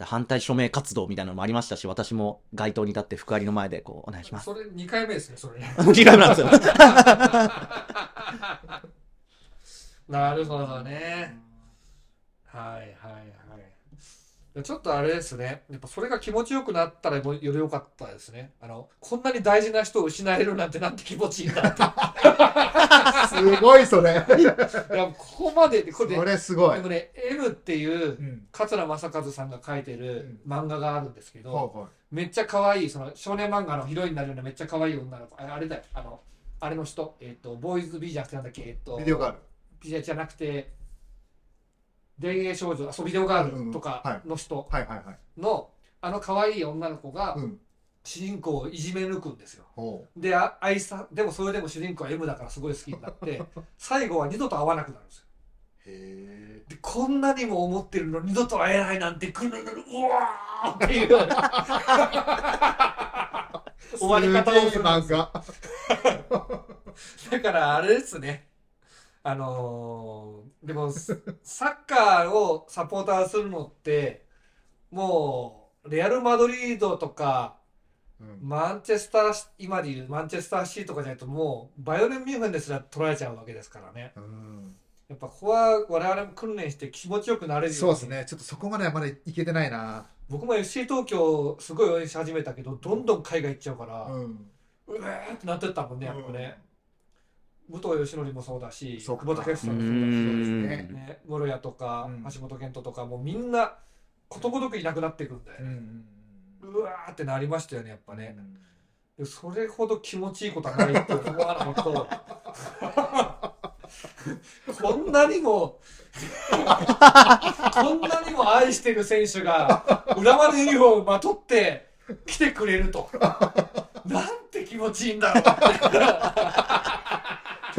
反対署名活動みたいなのもありましたし、私も街頭に立って福有の前でこう、お願いします。それ2回目ですね、それ。違うなんですよ。[laughs] なるほどね。はいはいはい。ちょっとあれですね。やっぱそれが気持ちよくなったらもより良かったですね。あの、こんなに大事な人を失えるなんてなんて気持ちいいんだって。[laughs] すごいそれ。いや、ここまでで、これで、これすごいで。もね、M っていうう、ん。桂正和さんが書いてる漫画があるんですけど、めっちゃ可愛い、その少年漫画のヒロインになるようなめっちゃ可愛い女の子、ああれだよ、あの、あれの人、えっ、と、ボーイズビーじゃなくてなんだっけ、えっ、と、ビデオがある。ビデオじゃなくて、田園少女、あそう、ビデオガールとかの人。の、あの可愛い女の子がうん。主人公をいじめ抜くんですよ。ほで、あ愛さ、でもそれでも主人公は M だからすごい好きになって、[laughs] 最後は二度と会わなくなるんですよ。う。へで、こんなにも思ってるの二度と会えないなんてぐるぐる、うわーっていうえ。終わり方をするん漫ですよ画。[laughs] だからあれですね。あのーでも、ササッカーをサポーターするのって、もう、レアル・マドリードとか、うんマンチェスターシ、今でいうマンチェスターシーとかじゃないともう、バイオレン・ミュンヘンですら取られちゃうわけですからね。うんやっぱここは我々も訓練して気持ちよくなれるそううですね。ちょっとそこまではまだいけてないな。僕も FC 東京すごい応援し始めたけど、どんどん海外行っちゃうから、ううん。えーってなってったもんね、やっぱね。武藤義則もそうだし、久保建英さうんもそうだし、ん。ねね、室谷とか、うん。橋本健人とかもうみんなことごとくいなくなっていくんで、うんうわーってなりましたよねやっぱうん。ね、でそれほど気持ちいいことはないって思わなかったこんなにも [laughs] こんなにも愛してる選手が浦和のユニフォームまとって来てくれると。なんて気持ちいいんだろうって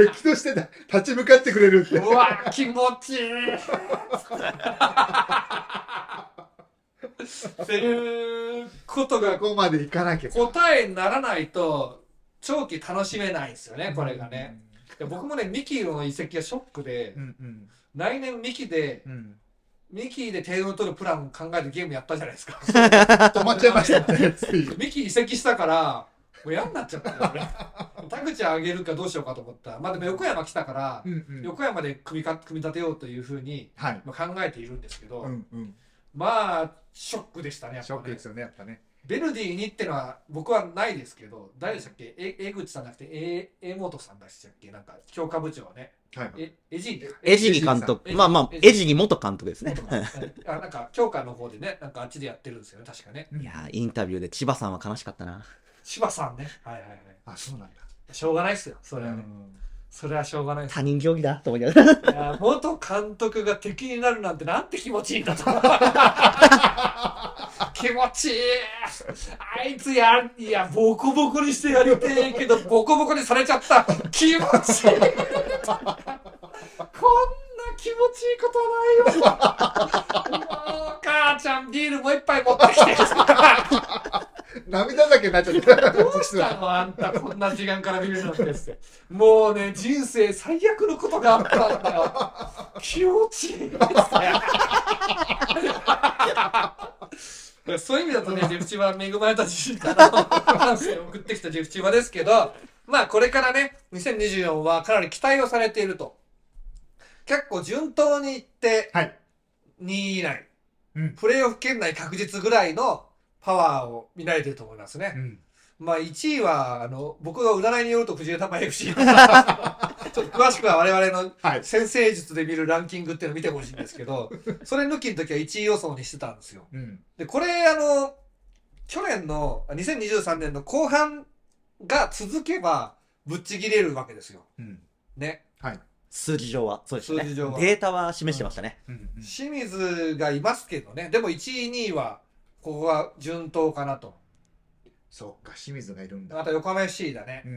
敵としてだ立ち向かってくれるって。うわ気持ちいいっていうことがここまでいかなきゃ。答えにならないと長期楽しめないんですよねこれがね、で僕もねミキの移籍がショックでうんうん来年ミキでうん。ミキで点を取るプラン考えてゲームやったじゃないですか [laughs] 止まっちゃいましたね。ミキ移籍したからもう嫌になっちゃったよ俺 [laughs] 田口あげるかどうしようかと思ったまあでも横山来たからうんうん横山で組みか組み立てようというふうにはい。まあ考えているんですけど、うんうん。まあショックでしたねやっぱねショックですよね、やっぱね。ベルディにってのは僕はないですけど誰でしたっけ？え江口さんじゃなくてえ江本さんでしたっけ？なんか強化部長はねはい。えエジエジギ監督。まあまあ、エジギ元監督ですね。あなんか強化の方でねなんかあっちでやってるんですよね確かねいやーインタビューで千葉さんは悲しかったな。柴さんね。はいはいはい。あ、そうなんだ。しょうがないっすよそれはね、うん。それはしょうがない他人行儀だと思いながら。元監督が敵になるなんてなんて気持ちいいんだと [laughs] 気持ちいい。あいつやいやボコボコにしてやりてえけどボコボコにされちゃった。気持ちいい。こんな気持ちいいことないよ。[laughs] もう母ちゃんビールもう一杯持ってきて涙だけになっちゃった。どうしたの？あんたこんな時間から見るなんてって。もうね人生最悪のことがあったんだよ。気持ちいいですね。[laughs] そういう意味だとねジェフチは恵まれた自身からの感性を送ってきたジェフチはですけどまあこれからね2024はかなり期待をされていると。結構順当にいってはい。2位以内、うん。プレーオフ圏内確実ぐらいのパワーを見られてると思いますね、うん。まあ1位は、あの、僕が占いによると藤枝玉 FC [laughs] [laughs] ちょっと詳しくは我々のはい。先生術で見るランキングっていうのを見てほしいんですけど、[laughs] それ抜きの時は1位予想にしてたんですよ。うん。で、これあの、去年の2023年の後半が続けばぶっちぎれるわけですよ。うん。ね。数字上は。そうですね。数字上はデータは示してましたね。うん。清水がいますけどね。でも1位、2位は、ここは順当かなと。そうか、清水がいるんだ。また横浜 FC だね。うんう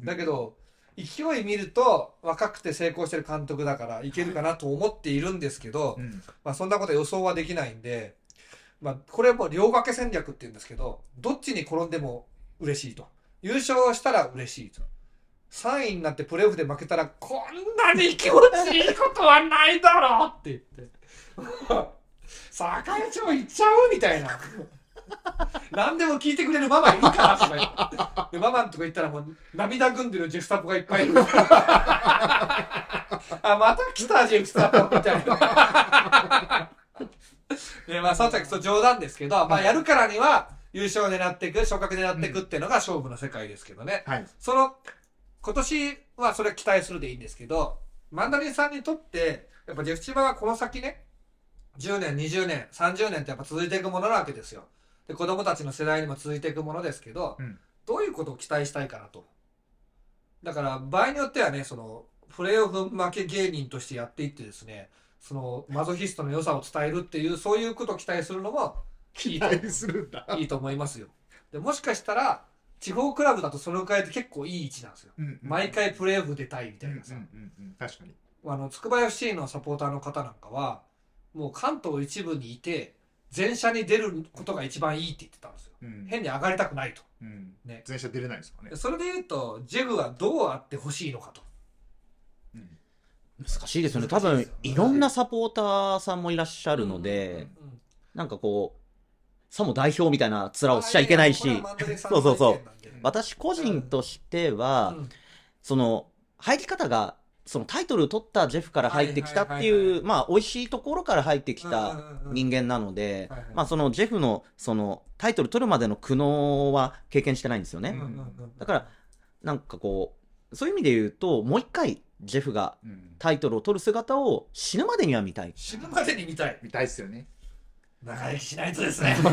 んだけど、勢い見ると若くて成功してる監督だからいけるかなと思っているんですけど、うん。まあそんなこと予想はできないんで、まあこれはもう両掛け戦略って言うんですけど、どっちに転んでも嬉しいと。優勝したら嬉しいと。3位になってプレーオフで負けたらこんなに気持ちいいことはないだろうって言って栄町行っちゃう？みたいな。何でも聞いてくれるママいるからとか言ってでママんとこ行ったらもう涙ぐんでるジェフサポがいっぱいいる。あまた来たジェフサポみたいな。でまあその時そう冗談ですけど、まあ、やるからには優勝を狙っていく昇格狙っていくっていうのが勝負の世界ですけどね、はい。その、今年はそれ期待するでいいんですけど、マンダリンさんにとって、やっぱジェフチバはこの先ね、10年、20年、30年ってやっぱ続いていくものなわけですよ。で、子供たちの世代にも続いていくものですけど、うんどういうことを期待したいかなと。だから、場合によってはね、その、プレーオフ負け芸人としてやっていってですね、その、マゾヒストの良さを伝えるっていう、そういうことを期待するのも、いいと思う期待するんだ。いいと思いますよ。でもしかしたら、地方クラブだとそのくらいって結構いい位置なんですよ。うんうん毎回プレーオフ出たいみたうんうんいなさ。うんうん確かに。あの、つくば FC のサポーターの方なんかは、もう関東一部にいて、全社に出ることが一番いいって言ってたんですよ。うん。変に上がりたくないと。うん。ね。全社出れないですもんね。で。それで言うと、ジェフはどうあってほしいのかと。うん。難しいですよね。多分いろんなサポーターさんもいらっしゃるので、うんうんうん。なんかこう、さも代表みたいな面をしちゃいけないし。そうそうそう。私個人としては、うん。その、入り方が、そのタイトル取ったジェフから入ってきたってはいう、まあ、美味しいところから入ってきた人間なのでまあ、そのジェフの、その、タイトル取るまでの苦悩は経験してないんですよね。だから、なんかこう、そういう意味で言うと、もう一回、ジェフがうんタイトルを取る姿を死ぬまでには見たい。死ぬまでに見たい。見たいっすよね。長生きしないとですね。[laughs]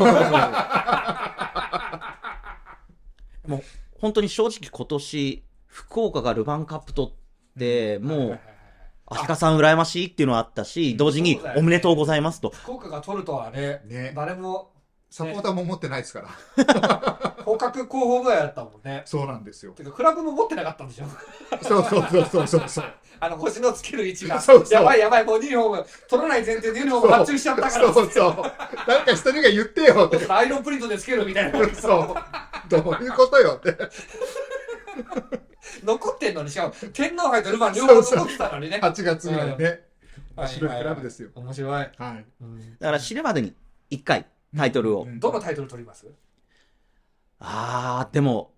本当に正直今年、福岡がルヴァンカップ取って、もう、足利さん羨ましいっていうのはあったし、同時におめでとうございますと。福岡が取るとはね、ね。誰もサポーターも持ってないですから。降格候補ぐらいだったもんね。そうなんですよ。てか、クラブも持ってなかったんでしょ？そうそうそうそうそうそう。[laughs] あの、星のつける位置が。そうそうやばいやばい、もうユニフォーム、取らない前提でユニフォーム発注しちゃったから。そうそう。なんか一人が言ってよって。アイロンプリントでつけるみたいな。そう。どういうことよって。[laughs] 残ってんのに、しかも、天皇杯とルヴァン両方残ってたのにね。8月ぐらいね。はい面白いクラブですよ。面白い。だはい。から死ぬまでに一回タイトルを。うんどのタイトル取ります？あー、でも、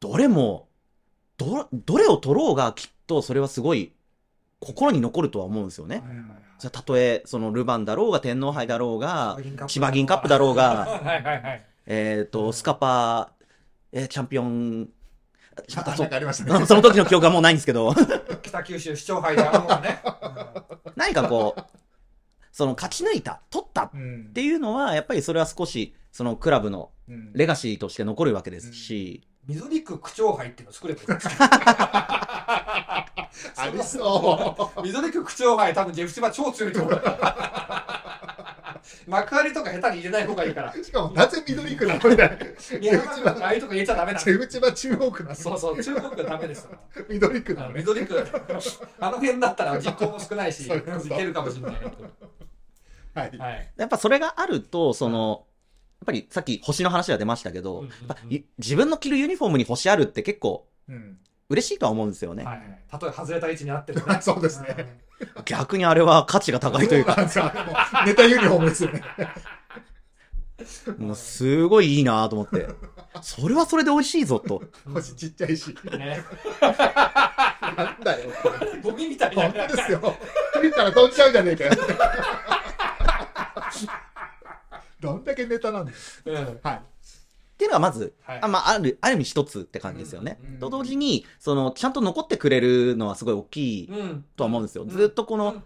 どれも、ど、どれを取ろうがきっとそれはすごい心に残るとは思うんですよね。じゃあたとえ、そのルヴァンだろうが天皇杯だろうが、千葉銀カップだろうが、[laughs] はいはいはい。えっと、スカパー、えーチャンピオン、そ。その時の記憶はもうないんですけど、[laughs] 北九州市長杯だろうがね。何かこう、その勝ち抜いた、取ったっうんていうのは、やっぱりそれは少し、そのクラブのうん。レガシーとして残るわけですし、緑区区長杯っていうの作ればいいんです [laughs] ありそ緑区 [laughs] 区長杯多分ジェフチバ超強いと思う。幕張とか下手に入れない方がいいから。う。しかも、なぜ緑区なのみたいな。宮山区とかああいうとこ入れちゃダメなのジェフチバ中央区なのそうそう、中国がダメですよ。緑区あのなのね。緑区、あの辺だったら人口も少ないし、いけるかもしれない。はい。はい。やっぱそれがあると、その、やっぱりさっき星の話が出ましたけど、自分の着るユニフォームに星あるって結構うん。嬉しいとは思うんですよね。はい。例え外れた位置にあってもね。[laughs] そうですね。逆にあれは価値が高いというか、ネタユニフォームですよね。もうすごいいいなと思って。それはそれで美味しいぞと。星ちっちゃいし。うん。ね。なんだよ。ゴミみたいな。本当ですよ。見たら飛んじゃうじゃねえかよ。[laughs] どんだけネタなんだよ。うん。はい。がまず、はいあまあ、ある、ある意味一つって感じですよね。うんと同時に、その、ちゃんと残ってくれるのはすごい大きいうん。とは思うんですよ。うんずっとこのうん、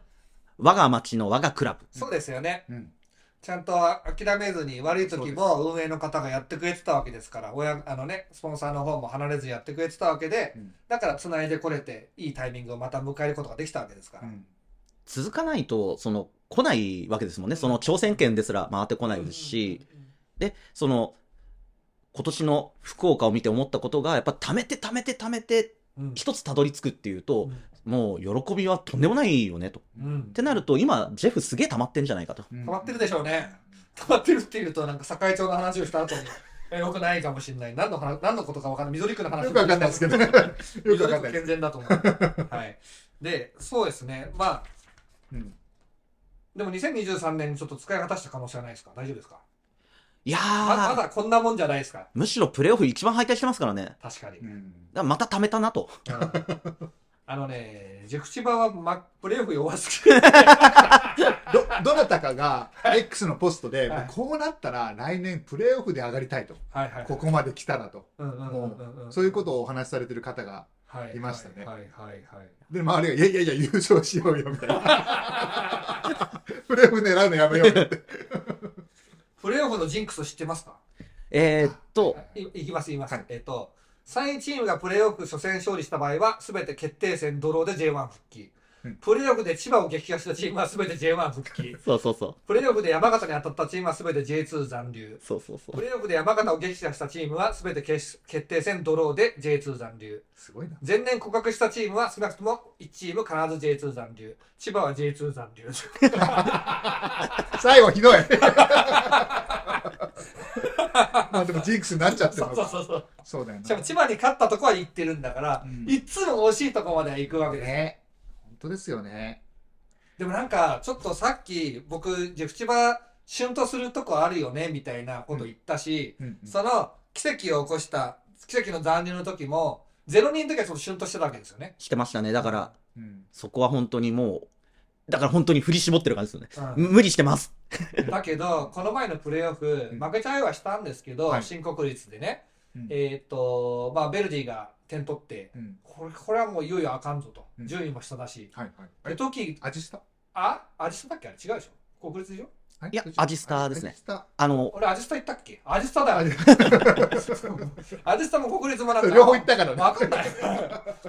我が町の我がクラブ。そうですよね。うん。ちゃんと諦めずに悪い時も運営の方がやってくれてたわけですから、親、あのね、スポンサーの方も離れずやってくれてたわけで、うんだから繋いでこれて、いいタイミングをまた迎えることができたわけですから。うん続かないと、その、来ないわけですもんね。その挑戦権ですら回ってこないですし、で、その、今年の福岡を見て思ったことが、やっぱ貯めて貯めて貯めて、うん、うん一つたどり着くっていうと、もう喜びはとんでもないよねと。うん。ってなると、今、ジェフすげえ溜まってんじゃないかと。うん。溜まってるでしょうね。溜まってるっていうと、なんか、堺町の話をした後に、[laughs] えよくないかもしれない。何の話何のことか分かんない。緑区の話よくわかんないですけど。ね。よくわかんない。健全だと思う。[laughs] はい。でそうですね。まあうん。でも2023年にちょっと使い果たした可能性はないですか？大丈夫ですか？いやままー、だこんなもんじゃないですかむしろプレーオフ一番敗退してますからね。だか確かに、うんらまた貯めたなと。うんあのねジェフチバは、ま、プレーオフ弱すぎる [laughs] ど、どなたかが X のポストで、はいもうこうなったら来年プレーオフで上がりたいと。はいはいここまで来たらと。うんうんうんうんうんそういうことをお話しされてる方が、はいいましたねはいはいはいはいで、周りが、いやいやいや、優勝しようよ、みたいな。[laughs] プレーオフ狙うのやめようよって。プレーオフのジンクス知ってますか？えー、っと、い。いきます言います、はい。えっ、と3位チームがプレーオフ初戦勝利した場合は全て決定戦ドローで J1 復帰、うんプレーオフで千葉を撃破したチームは全て J1 復帰そうそうそう。プレーオフで山形に当たったチームは全て J2 残留そうそうそうプ。レーオフで山形を撃破したチームは全て決決定戦ドローで J2 残留すごいな。前年告白したチームは少なくとも1チーム必ず J2 残留千葉は J2 残留 [laughs] 最後ひどい。まあでもジンクスになっちゃってるそうのか。そうそうそうそうだよしかもな。千葉に勝ったとこは行ってるんだから、うんいつも惜しいとこまでは行くわけですよね。本当ですよね。でもなんか、ちょっとさっき、僕、ジェフチバ、旬とするとこあるよね、みたいなこと言ったし、うんうんその奇跡を起こした、奇跡の残留の時も、ゼロ人の時はちょっと旬としてたわけですよね。してましたね。だから、うんそこは本当にもう、だから本当に振り絞ってる感じですよね。うん無理してます。だけど、この前のプレーオフ、うん負けちゃいはしたんですけど、はい新国立でね、うん。えーっと、まあ、ベルディが点取って、うん。これこれはもういよいよあかんぞと。うん。順位も下だし。はいはい。あで、れ時、味したあ？アジスタだっけ？あれ違うでしょ？国立でしょ？いやアジスタですねアジスタ。あの、俺アジスタ行ったっけ？アジスタだよ。[laughs] アジスタも国立もなんか。両方行ったからね。わかんない。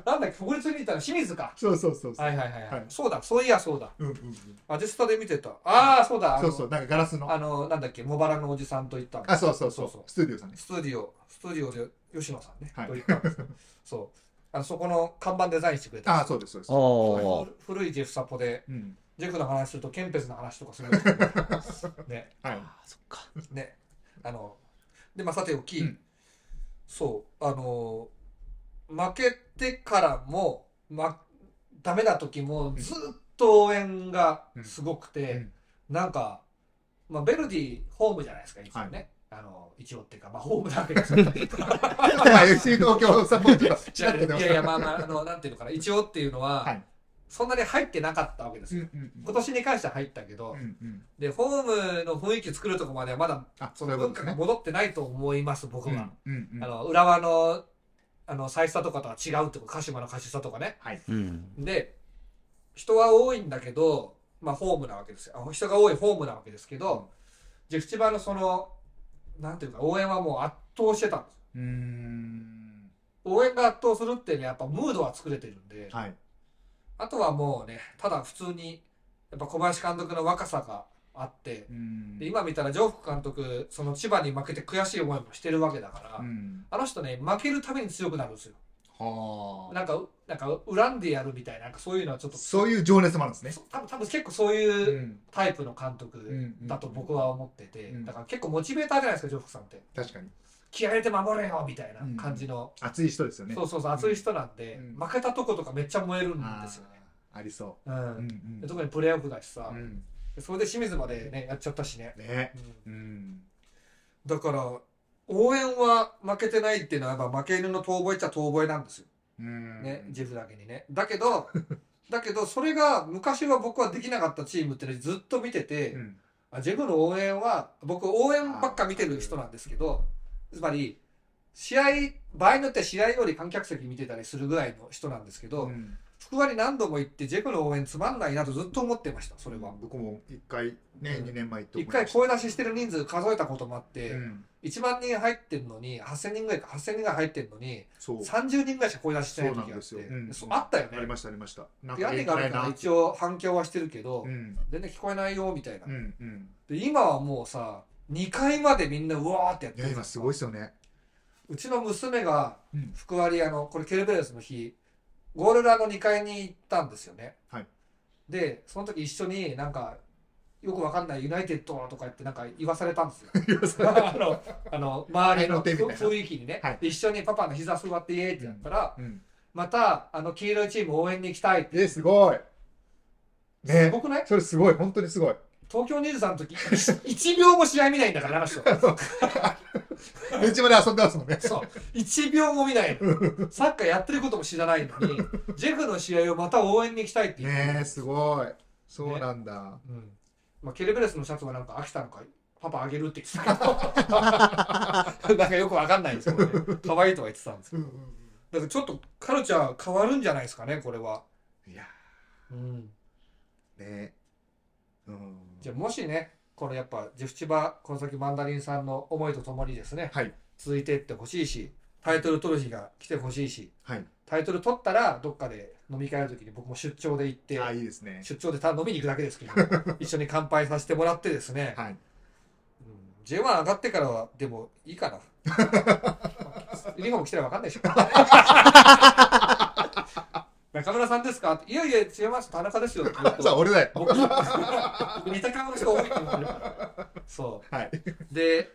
なんだっけ、国立にいたら清水か。そうそうそうそう。はいはいはい。そうだ、そういやそうだ。うんうんうん。アジスタで見てた。ああ、そうだ。そうそう、なんかガラスの。あの、なんだっけ、茂原のおじさんと行ったのあ、そうそうそうそう。スタジオさんね。スタジオ、スタジオで吉野さんね、はいと行ったんですよ。そう。あのそこの看板デザインしてくれたんあ、そうです、そうです。古いジェフサポで、うん。ジェフの話すると、ケンペスの話とかするんですけど [laughs] ね、はい。あそっか。ね。あの、で、まあ、さておき、うん。そう、あの、負けてからも、ま、ダメな時も、ずっと応援がすごくて、うん。なんか、まあ、ベルディ、ホームじゃないですか、一応ね。あの、一応っていうか、まあ、ホームなわけですよ。[laughs] まあ、FC 東京サポートがいやいやいや、まあまあ、あの、なんていうのかな、一応っていうのは、はいそんなに入ってなかったわけですよ。今年に関しては入ったけど、で、ホームの雰囲気作るとこまではまだ、あ、そ。の文化が戻ってないと思います、僕は。あの、浦和の、あの、サイスタとかとは違うってこと、鹿島のカシスタとかね。はい。うん。で、人は多いんだけど、まあ、ホームなわけですよ。あ人が多いホームなわけですけど、ジェフチバのその、なんていうか、応援はもう圧倒してたんですよ。応援が圧倒するっていうのはやっぱムードは作れてるんで、はい。あとはもうね、ただ普通に、やっぱ小林監督の若さがあって、うんで今見たら、ジョーフ監督、その千葉に負けて悔しい思いもしてるわけだから、うんあの人ね、負けるために強くなるんですよ。はあ。なんか、なんか恨んでやるみたいな、なんかそういうのはちょっと、そういう情熱もあるんですね。そ多分多分結構そういううんタイプの監督んだと僕は思ってて、うんだから結構モチベーターじゃないですか、ジョーフさんって。確かに。気合入れて守れよみたいな感じの、熱い人ですよね。そうそうそう、熱い人なんで、うん負けたとことかめっちゃ燃えるんですよね。ありそうんう。うんで特にプレーオフだしさ、うん。それで清水までね、やっちゃったしね。ね。うんうん。だから、応援は負けてないっていうのは、やっぱ負け犬の遠吠えっちゃ遠吠えなんですよ。うんね、ジェフだけにね。だけど、[laughs] だけど、それが昔は僕はできなかったチームってのをずっと見てて、うんあジェフの応援は、僕応援ばっか見てる人なんですけど、つまり、試合、場合によっては試合より観客席見てたりするぐらいの人なんですけど、うん福割何度も行って、ジェフの応援つまんないなとずっと思ってました、それは。僕も一回ね、うん2年前行って一回声出ししてる人数数えたこともあって、うん1万人入ってんのに、8000人ぐらいか、8000人ぐらい入ってんのに、そう。30人ぐらいしか声出ししてないそうなん時があって、ですよ。うんそうあったよねあり。ました、ありました。屋根があるから一応反響はしてるけど、うん。全然聞こえないよみたいな、うん。うん。で今はもうさ2階までみんなうわーってやっいや、てる今すごいですよね。うちの娘がうん福割あのこれケルベロスの日ゴールラの2階に行ったんですよね、はい。でその時一緒になんかよくわかんないユナイテッドとか言ってなんか言わされたんですよ。[laughs] [laughs] あの、あの周りの雰囲気にね、はい。で一緒にパパの膝座ってイエーってやったら、うん。またあの黄色いチーム応援に行きたいって。えすごい。すねごくない？それすごい。本当にすごい東京23の時、[laughs] 1秒も試合見ないんだから、あの人。ベンチまで遊んでますもんねそう。1秒も見ないの。サッカーやってることも知らないのに、ジェフの試合をまた応援に行きたいっていう。ねえすごいそうなんだ、うん。まあ、ケルベレスのシャツはなんか飽きたのか、パパあげるって言ってたけど。[laughs] なんかよくわかんないですけどね。可愛いとは言ってたんですけど。だからちょっとカルチャー変わるんじゃないですかね、これは。うんいやうん。ねうんじゃあもしね、このやっぱジェフチバ、この先マンダリンさんの思いとともにですね、はい。続いていってほしいし、タイトル取る日が来てほしいし、はい。タイトル取ったらどっかで飲み会の時に僕も出張で行って、あいいですね。出張でただ飲みに行くだけですけど、[laughs] 一緒に乾杯させてもらってですね、はい。うん。J1 上がってからはでもいいかな。ユニフォーム着てら分かんないでしょ。[laughs] [laughs] 中村さんですか？いやいや、違います。田中ですよって言うと。[laughs] そう俺だよ僕、僕似た顔の人多いって言われるから。そはい。う。で、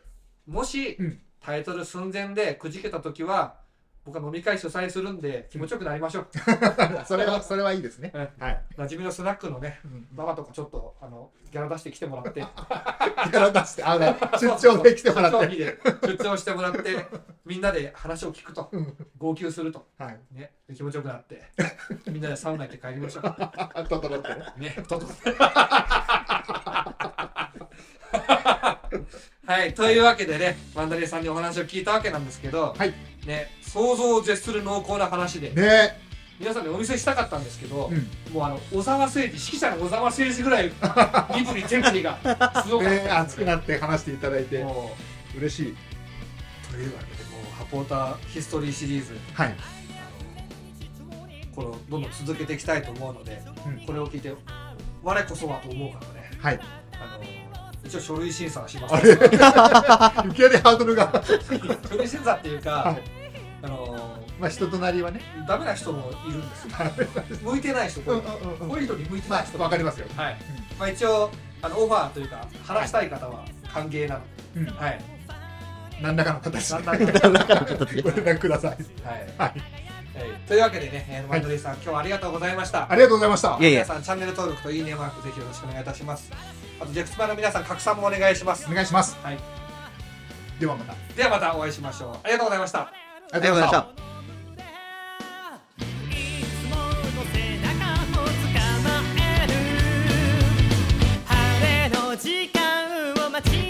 もしうん、タイトル寸前でくじけたときは、僕は飲み会主催するんで気持ちよくなりましょう。[laughs] それは、それはいいですね。うんはい。馴染みのスナックのね、うんママとかちょっと、あの、ギャラ出して来てもらって、[laughs] ギャラ出して、あ、ね、出張で来てもらって。[laughs] 出張してもらって、みんなで話を聞くと、号泣すると、はい。ね、で気持ちよくなって、みんなでサウナ行って帰りましょう。あ、整ってね。ね、ととはい、というわけでね、マンダリンさんにお話を聞いたわけなんですけど、はいね、想像を絶する濃厚な話で、ね皆さんにお見せしたかったんですけど、うん。もうあの、小沢誠二、指揮者の小沢誠二ぐらい、身振り手振りがすごかったね熱くなって話していただいて、も嬉しい。う、というわけで、もう、ハポーターヒストリーシリーズ、はい。これをどんどん続けていきたいと思うので、うんこれを聞いて、我こそはと思う方ね、はい。あの一応書類審査はしますあれ？いきなりハードルが。[laughs] 書類審査っていうか、はいあのまあ、人となりはね。ダメな人もいるんですよ [laughs] 向いてない人こういう人に向いてまない人あ、わかりますよ。はい、まあ、一応あのオファーというか話したい方は歓迎なのうんで、はい、何らかの形だでんだんだから形でご連絡ください。はいはい。はいというわけでね、えーマンドリーさん、今日はありがとうございました。ありがとうございました。皆さん、チャンネル登録といいねマーク、ぜひよろしくお願いいたします。あと、ジェクスパの皆さん、拡散もお願いします。お願いします。はい。ではまた。ではまたお会いしましょう。ありがとうございました。ありがとうございました。時間を待ち